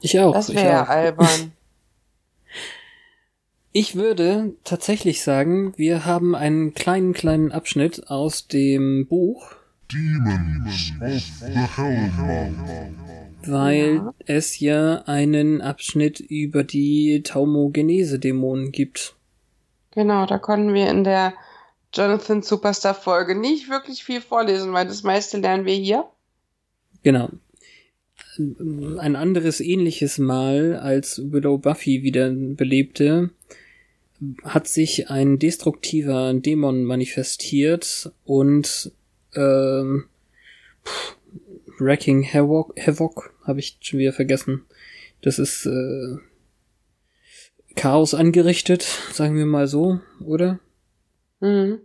Ich auch. Das wäre auch. albern. <laughs> Ich würde tatsächlich sagen, wir haben einen kleinen, kleinen Abschnitt aus dem Buch, Demons of the Hellmouth. weil Ja. es ja einen Abschnitt über die Taumogenese-Dämonen gibt. genau, da konnten wir in der Jonathan Superstar Folge nicht wirklich viel vorlesen, weil das meiste lernen wir hier. Genau. Ein anderes ähnliches Mal, als Willow Buffy wieder belebte, hat sich ein destruktiver Dämon manifestiert und ähm, pff, Wrecking Havoc, Havoc habe ich schon wieder vergessen. Das ist äh, Chaos angerichtet, sagen wir mal so, oder? Mhm.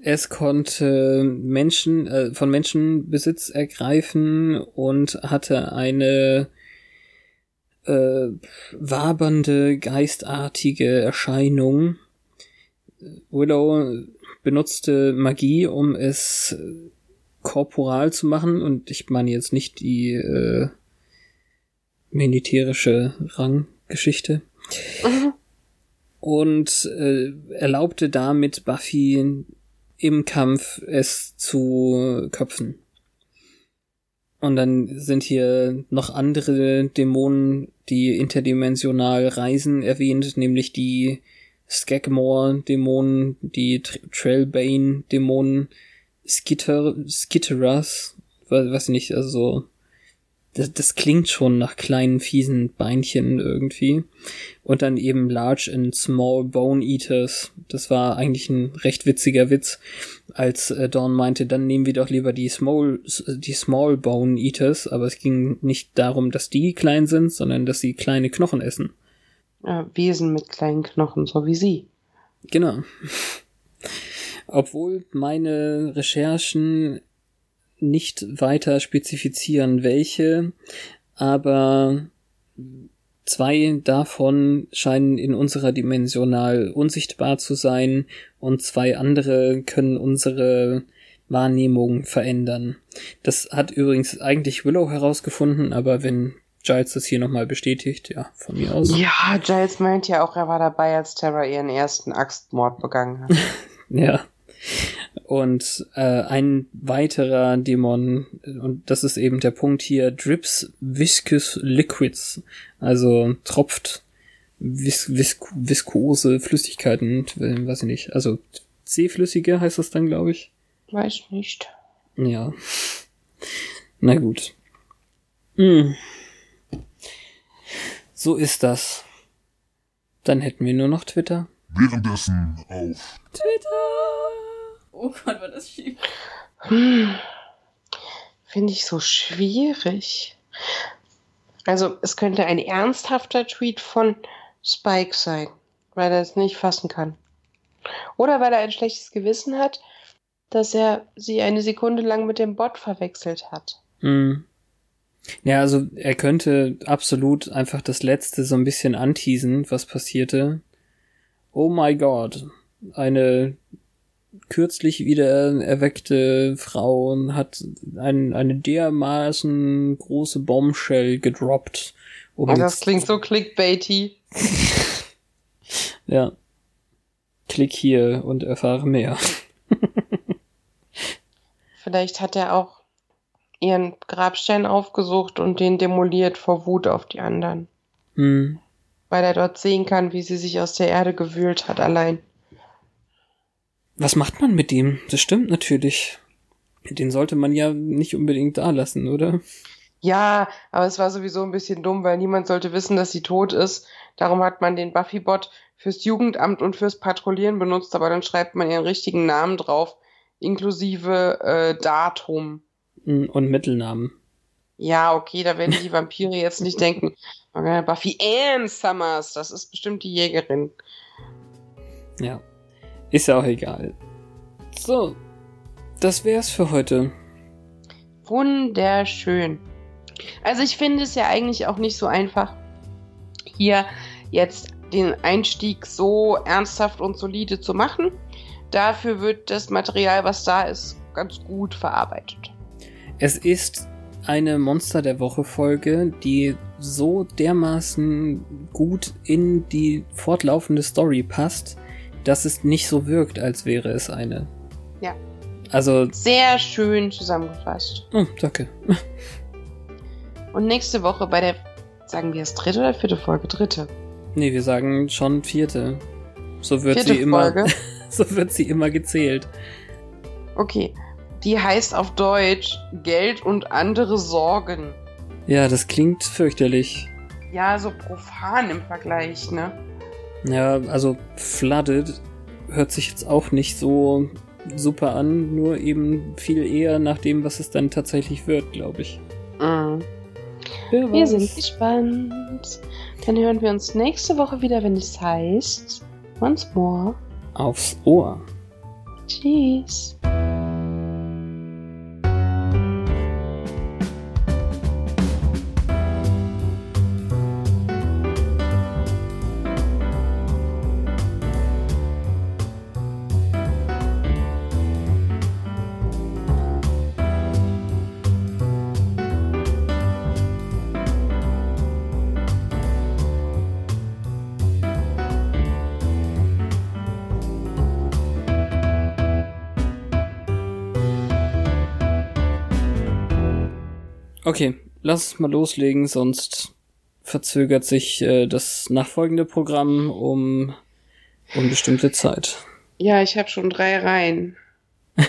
Es konnte Menschen äh, von Menschen Besitz ergreifen und hatte eine äh, wabernde, geistartige Erscheinung. Willow benutzte Magie, um es korporal zu machen und ich meine jetzt nicht die äh, militärische Ranggeschichte und äh, erlaubte damit Buffy im Kampf es zu köpfen. Und dann sind hier noch andere Dämonen, die interdimensional reisen, erwähnt, nämlich die Skagmore-Dämonen, die Tr Trailbane-Dämonen, Skitter, Skitterers, weiß, weiß ich nicht, also so. Das, das klingt schon nach kleinen, fiesen Beinchen irgendwie. Und dann eben Large and Small Bone Eaters. Das war eigentlich ein recht witziger Witz, als äh, Dawn meinte, dann nehmen wir doch lieber die Small, die Small Bone Eaters. Aber es ging nicht darum, dass die klein sind, sondern dass sie kleine Knochen essen. Äh, Wesen mit kleinen Knochen, so wie sie. Genau. Obwohl meine Recherchen nicht weiter spezifizieren, welche, aber zwei davon scheinen in unserer Dimensional unsichtbar zu sein und zwei andere können unsere Wahrnehmung verändern. Das hat übrigens eigentlich Willow herausgefunden, aber wenn Giles das hier nochmal bestätigt, ja, von mir aus. Ja, Giles meint ja auch, er war dabei, als Terra ihren ersten Axtmord begangen hat. <laughs> Ja. Und äh, ein weiterer Dämon, und das ist eben der Punkt hier, drips viscous liquids, also tropft vis vis viskose Flüssigkeiten, äh, weiß ich nicht, also zähflüssige heißt das dann, glaube ich. Weiß nicht. Ja. Na gut. Hm. So ist das. Dann hätten wir nur noch Twitter. Währenddessen auf Oh Gott, war das schief. Hm. Finde ich so schwierig. Also, es könnte ein ernsthafter Tweet von Spike sein, weil er es nicht fassen kann. Oder weil er ein schlechtes Gewissen hat, dass er sie eine Sekunde lang mit dem Bot verwechselt hat. Hm. Ja, also er könnte absolut einfach das letzte so ein bisschen anteasen, was passierte. Oh my God. Eine kürzlich wieder erweckte Frau hat ein, eine dermaßen große Bombshell gedroppt. Um Und das klingt so clickbaity. <laughs> Ja. Klick hier und erfahre mehr. <laughs> Vielleicht hat er auch ihren Grabstein aufgesucht und den demoliert vor Wut auf die anderen. Hm. Weil er dort sehen kann, wie sie sich aus der Erde gewühlt hat allein. Was macht man mit ihm? Das stimmt natürlich. Den sollte man ja nicht unbedingt da lassen, oder? Ja, aber es war sowieso ein bisschen dumm, weil niemand sollte wissen, dass sie tot ist. Darum hat man den Buffy-Bot fürs Jugendamt und fürs Patrouillieren benutzt, aber dann schreibt man ihren richtigen Namen drauf, inklusive äh, Datum. Und Mittelnamen. Ja, okay, da werden die Vampire jetzt nicht denken, okay, Buffy Ann Summers, das ist bestimmt die Jägerin. Ja. Ist ja auch egal. So. Das wär's für heute. Wunderschön. Also ich finde es ja eigentlich auch nicht so einfach, hier jetzt den Einstieg so ernsthaft und solide zu machen. Dafür wird das Material, was da ist, ganz gut verarbeitet. Es ist eine Monster der Woche Folge, die so dermaßen gut in die fortlaufende Story passt, dass es nicht so wirkt, als wäre es eine. Ja. Also, Sehr schön zusammengefasst. oh, danke. <laughs> Und nächste Woche bei der, sagen wir es dritte oder vierte Folge? Dritte. Nee, wir sagen schon vierte. So wird Vierte sie immer, Folge. <laughs> so wird sie immer gezählt. Okay. Die heißt auf Deutsch Geld und andere Sorgen. Ja, das klingt fürchterlich. Ja, so profan im Vergleich, ne? Ja, also Flooded hört sich jetzt auch nicht so super an, nur eben viel eher nach dem, was es dann tatsächlich wird, glaube ich. Mhm. Wir sind gespannt. Dann hören wir uns nächste Woche wieder, wenn es heißt Once More. Aufs Ohr. Tschüss. Okay, lass es mal loslegen, sonst verzögert sich äh, das nachfolgende Programm um unbestimmte Zeit. Ja, ich habe schon drei Reihen. <laughs>